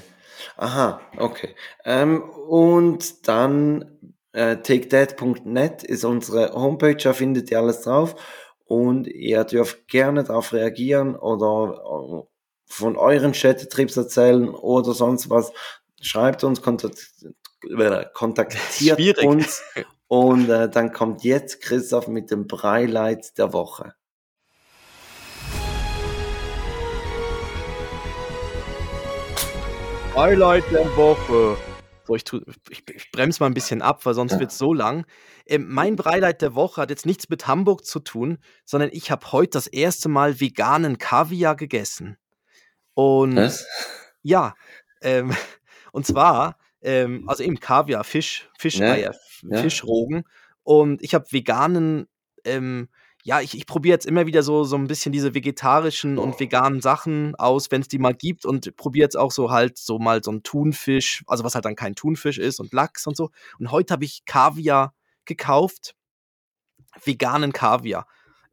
Speaker 3: Aha, okay. Ähm, und dann äh, takethat.net ist unsere Homepage, da findet ihr alles drauf. Und ihr dürft gerne darauf reagieren oder äh, von euren Städtetrips erzählen oder sonst was. Schreibt uns, äh, kontaktiert
Speaker 2: Schwierig.
Speaker 3: uns. Und äh, dann kommt jetzt Christoph mit dem Breileit der Woche.
Speaker 2: Highlight der Woche. So, ich, tu, ich, ich bremse mal ein bisschen ab, weil sonst wird es so lang. Ähm, mein Breileid der Woche hat jetzt nichts mit Hamburg zu tun, sondern ich habe heute das erste Mal veganen Kaviar gegessen. Und
Speaker 3: Was?
Speaker 2: ja, ähm, und zwar, ähm, also eben Kaviar, Fisch, Fischeier,
Speaker 3: ja.
Speaker 2: Fischrogen. Und ich habe veganen, ähm, ja, ich, ich probiere jetzt immer wieder so, so ein bisschen diese vegetarischen und veganen Sachen aus, wenn es die mal gibt. Und probiere jetzt auch so halt so mal so einen Thunfisch, also was halt dann kein Thunfisch ist und Lachs und so. Und heute habe ich Kaviar gekauft, veganen Kaviar,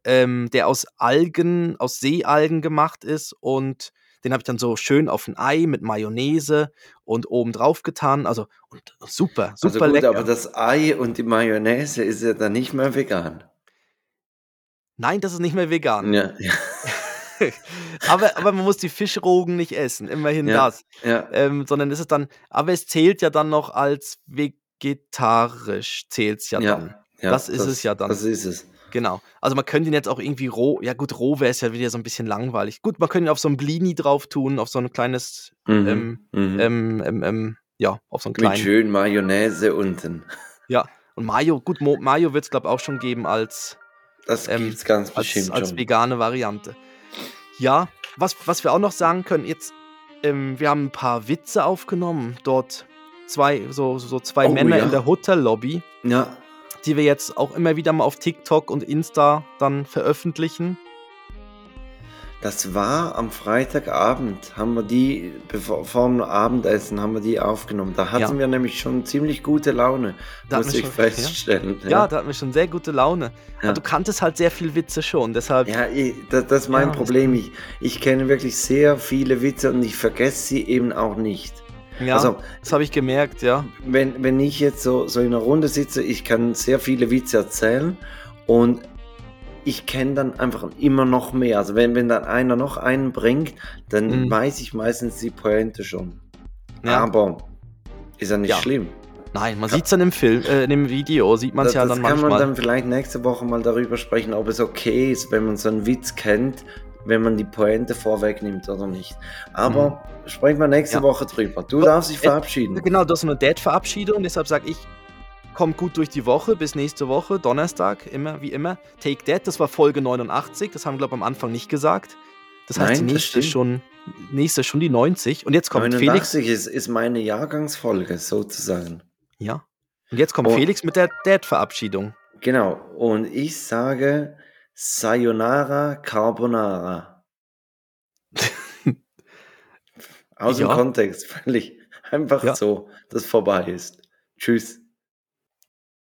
Speaker 2: ähm, der aus Algen, aus Seealgen gemacht ist und den habe ich dann so schön auf ein Ei mit Mayonnaise und oben drauf getan. Also und super, super
Speaker 3: Also gut,
Speaker 2: lecker.
Speaker 3: aber das Ei und die Mayonnaise ist ja dann nicht mehr vegan.
Speaker 2: Nein, das ist nicht mehr vegan.
Speaker 3: Ja, ja,
Speaker 2: aber, aber man muss die Fischrogen nicht essen, immerhin
Speaker 3: Ja.
Speaker 2: das.
Speaker 3: ja.
Speaker 2: Ähm, sondern ist es dann, aber es zählt ja dann noch als vegetarisch, zählt es ja,
Speaker 3: Ja,
Speaker 2: dann.
Speaker 3: ja,
Speaker 2: das ist es ja dann.
Speaker 3: Das ist es.
Speaker 2: Genau. Also man könnte ihn jetzt auch irgendwie roh, ja gut, roh wäre es ja wieder so ein bisschen langweilig. Gut, man könnte ihn auf so ein Blini drauf tun, auf so ein kleines,
Speaker 3: Mhm,
Speaker 2: ähm,
Speaker 3: mhm.
Speaker 2: ähm, ähm, ähm, ja, auf so einen
Speaker 3: Mit
Speaker 2: kleinen.
Speaker 3: schön Mayonnaise unten.
Speaker 2: Ja. Und Mayo, gut, Mayo wird es glaube ich auch schon geben als,
Speaker 3: Das
Speaker 2: Ähm,
Speaker 3: gibt's ganz
Speaker 2: als,
Speaker 3: bestimmt
Speaker 2: als
Speaker 3: schon.
Speaker 2: vegane Variante. Ja, was, was wir auch noch sagen können, jetzt, ähm, wir haben ein paar Witze aufgenommen, dort zwei, so, so zwei
Speaker 3: Oh,
Speaker 2: Männer
Speaker 3: ja.
Speaker 2: in der Hotellobby,
Speaker 3: Ja,
Speaker 2: die wir jetzt auch immer wieder mal auf TikTok und Insta dann veröffentlichen.
Speaker 3: Das war am Freitagabend, haben wir die, bevor vor dem Abendessen, haben wir die aufgenommen. Da hatten
Speaker 2: Ja.
Speaker 3: wir nämlich schon ziemlich gute Laune,
Speaker 2: Da
Speaker 3: muss ich
Speaker 2: schon-
Speaker 3: feststellen.
Speaker 2: Ja, da hatten wir schon sehr gute Laune.
Speaker 3: Ja.
Speaker 2: Aber du kanntest halt sehr viel Witze schon, deshalb.
Speaker 3: Ja, ich, das, das ist mein
Speaker 2: Ja,
Speaker 3: Problem. Ich, ich kenne wirklich sehr viele Witze und ich vergesse sie eben auch nicht.
Speaker 2: Ja,
Speaker 3: Also,
Speaker 2: das habe ich gemerkt, ja.
Speaker 3: wenn, wenn ich jetzt so, so in einer Runde sitze, ich kann sehr viele Witze erzählen und ich kenne dann einfach immer noch mehr. Also wenn, wenn dann einer noch einen bringt, dann
Speaker 2: Mhm.
Speaker 3: weiß ich meistens die Pointe schon.
Speaker 2: ja.
Speaker 3: Aber ist ja nicht
Speaker 2: Ja.
Speaker 3: schlimm.
Speaker 2: Nein, man sieht es dann im Film, äh, in dem Video, sieht man es
Speaker 3: Das,
Speaker 2: ja
Speaker 3: das
Speaker 2: dann
Speaker 3: kann
Speaker 2: manchmal.
Speaker 3: man dann vielleicht nächste Woche mal darüber sprechen, ob es okay ist, wenn man so einen Witz kennt, wenn man die Pointe vorwegnimmt oder nicht. Aber sprechen wir nächste
Speaker 2: Ja.
Speaker 3: Woche drüber. Du darfst dich
Speaker 2: äh,
Speaker 3: verabschieden.
Speaker 2: Genau, das ist eine Dad-Verabschiedung, deshalb sage ich, kommt gut durch die Woche, bis nächste Woche, Donnerstag, immer wie immer. Take That, das war Folge 89, das haben wir, glaube ich, am Anfang nicht gesagt. Das heißt,
Speaker 3: Nein,
Speaker 2: die nächste ist schon, nächste schon die 90. Und jetzt kommt Felix.
Speaker 3: 89 ist, ist meine Jahrgangsfolge sozusagen.
Speaker 2: Ja. Und jetzt kommt
Speaker 3: Oh.
Speaker 2: Felix mit der Dad-Verabschiedung.
Speaker 3: Genau. Und ich sage Sayonara Carbonara. Aus dem
Speaker 2: Ja.
Speaker 3: Kontext, völlig einfach
Speaker 2: Ja.
Speaker 3: so, dass vorbei ist. Tschüss.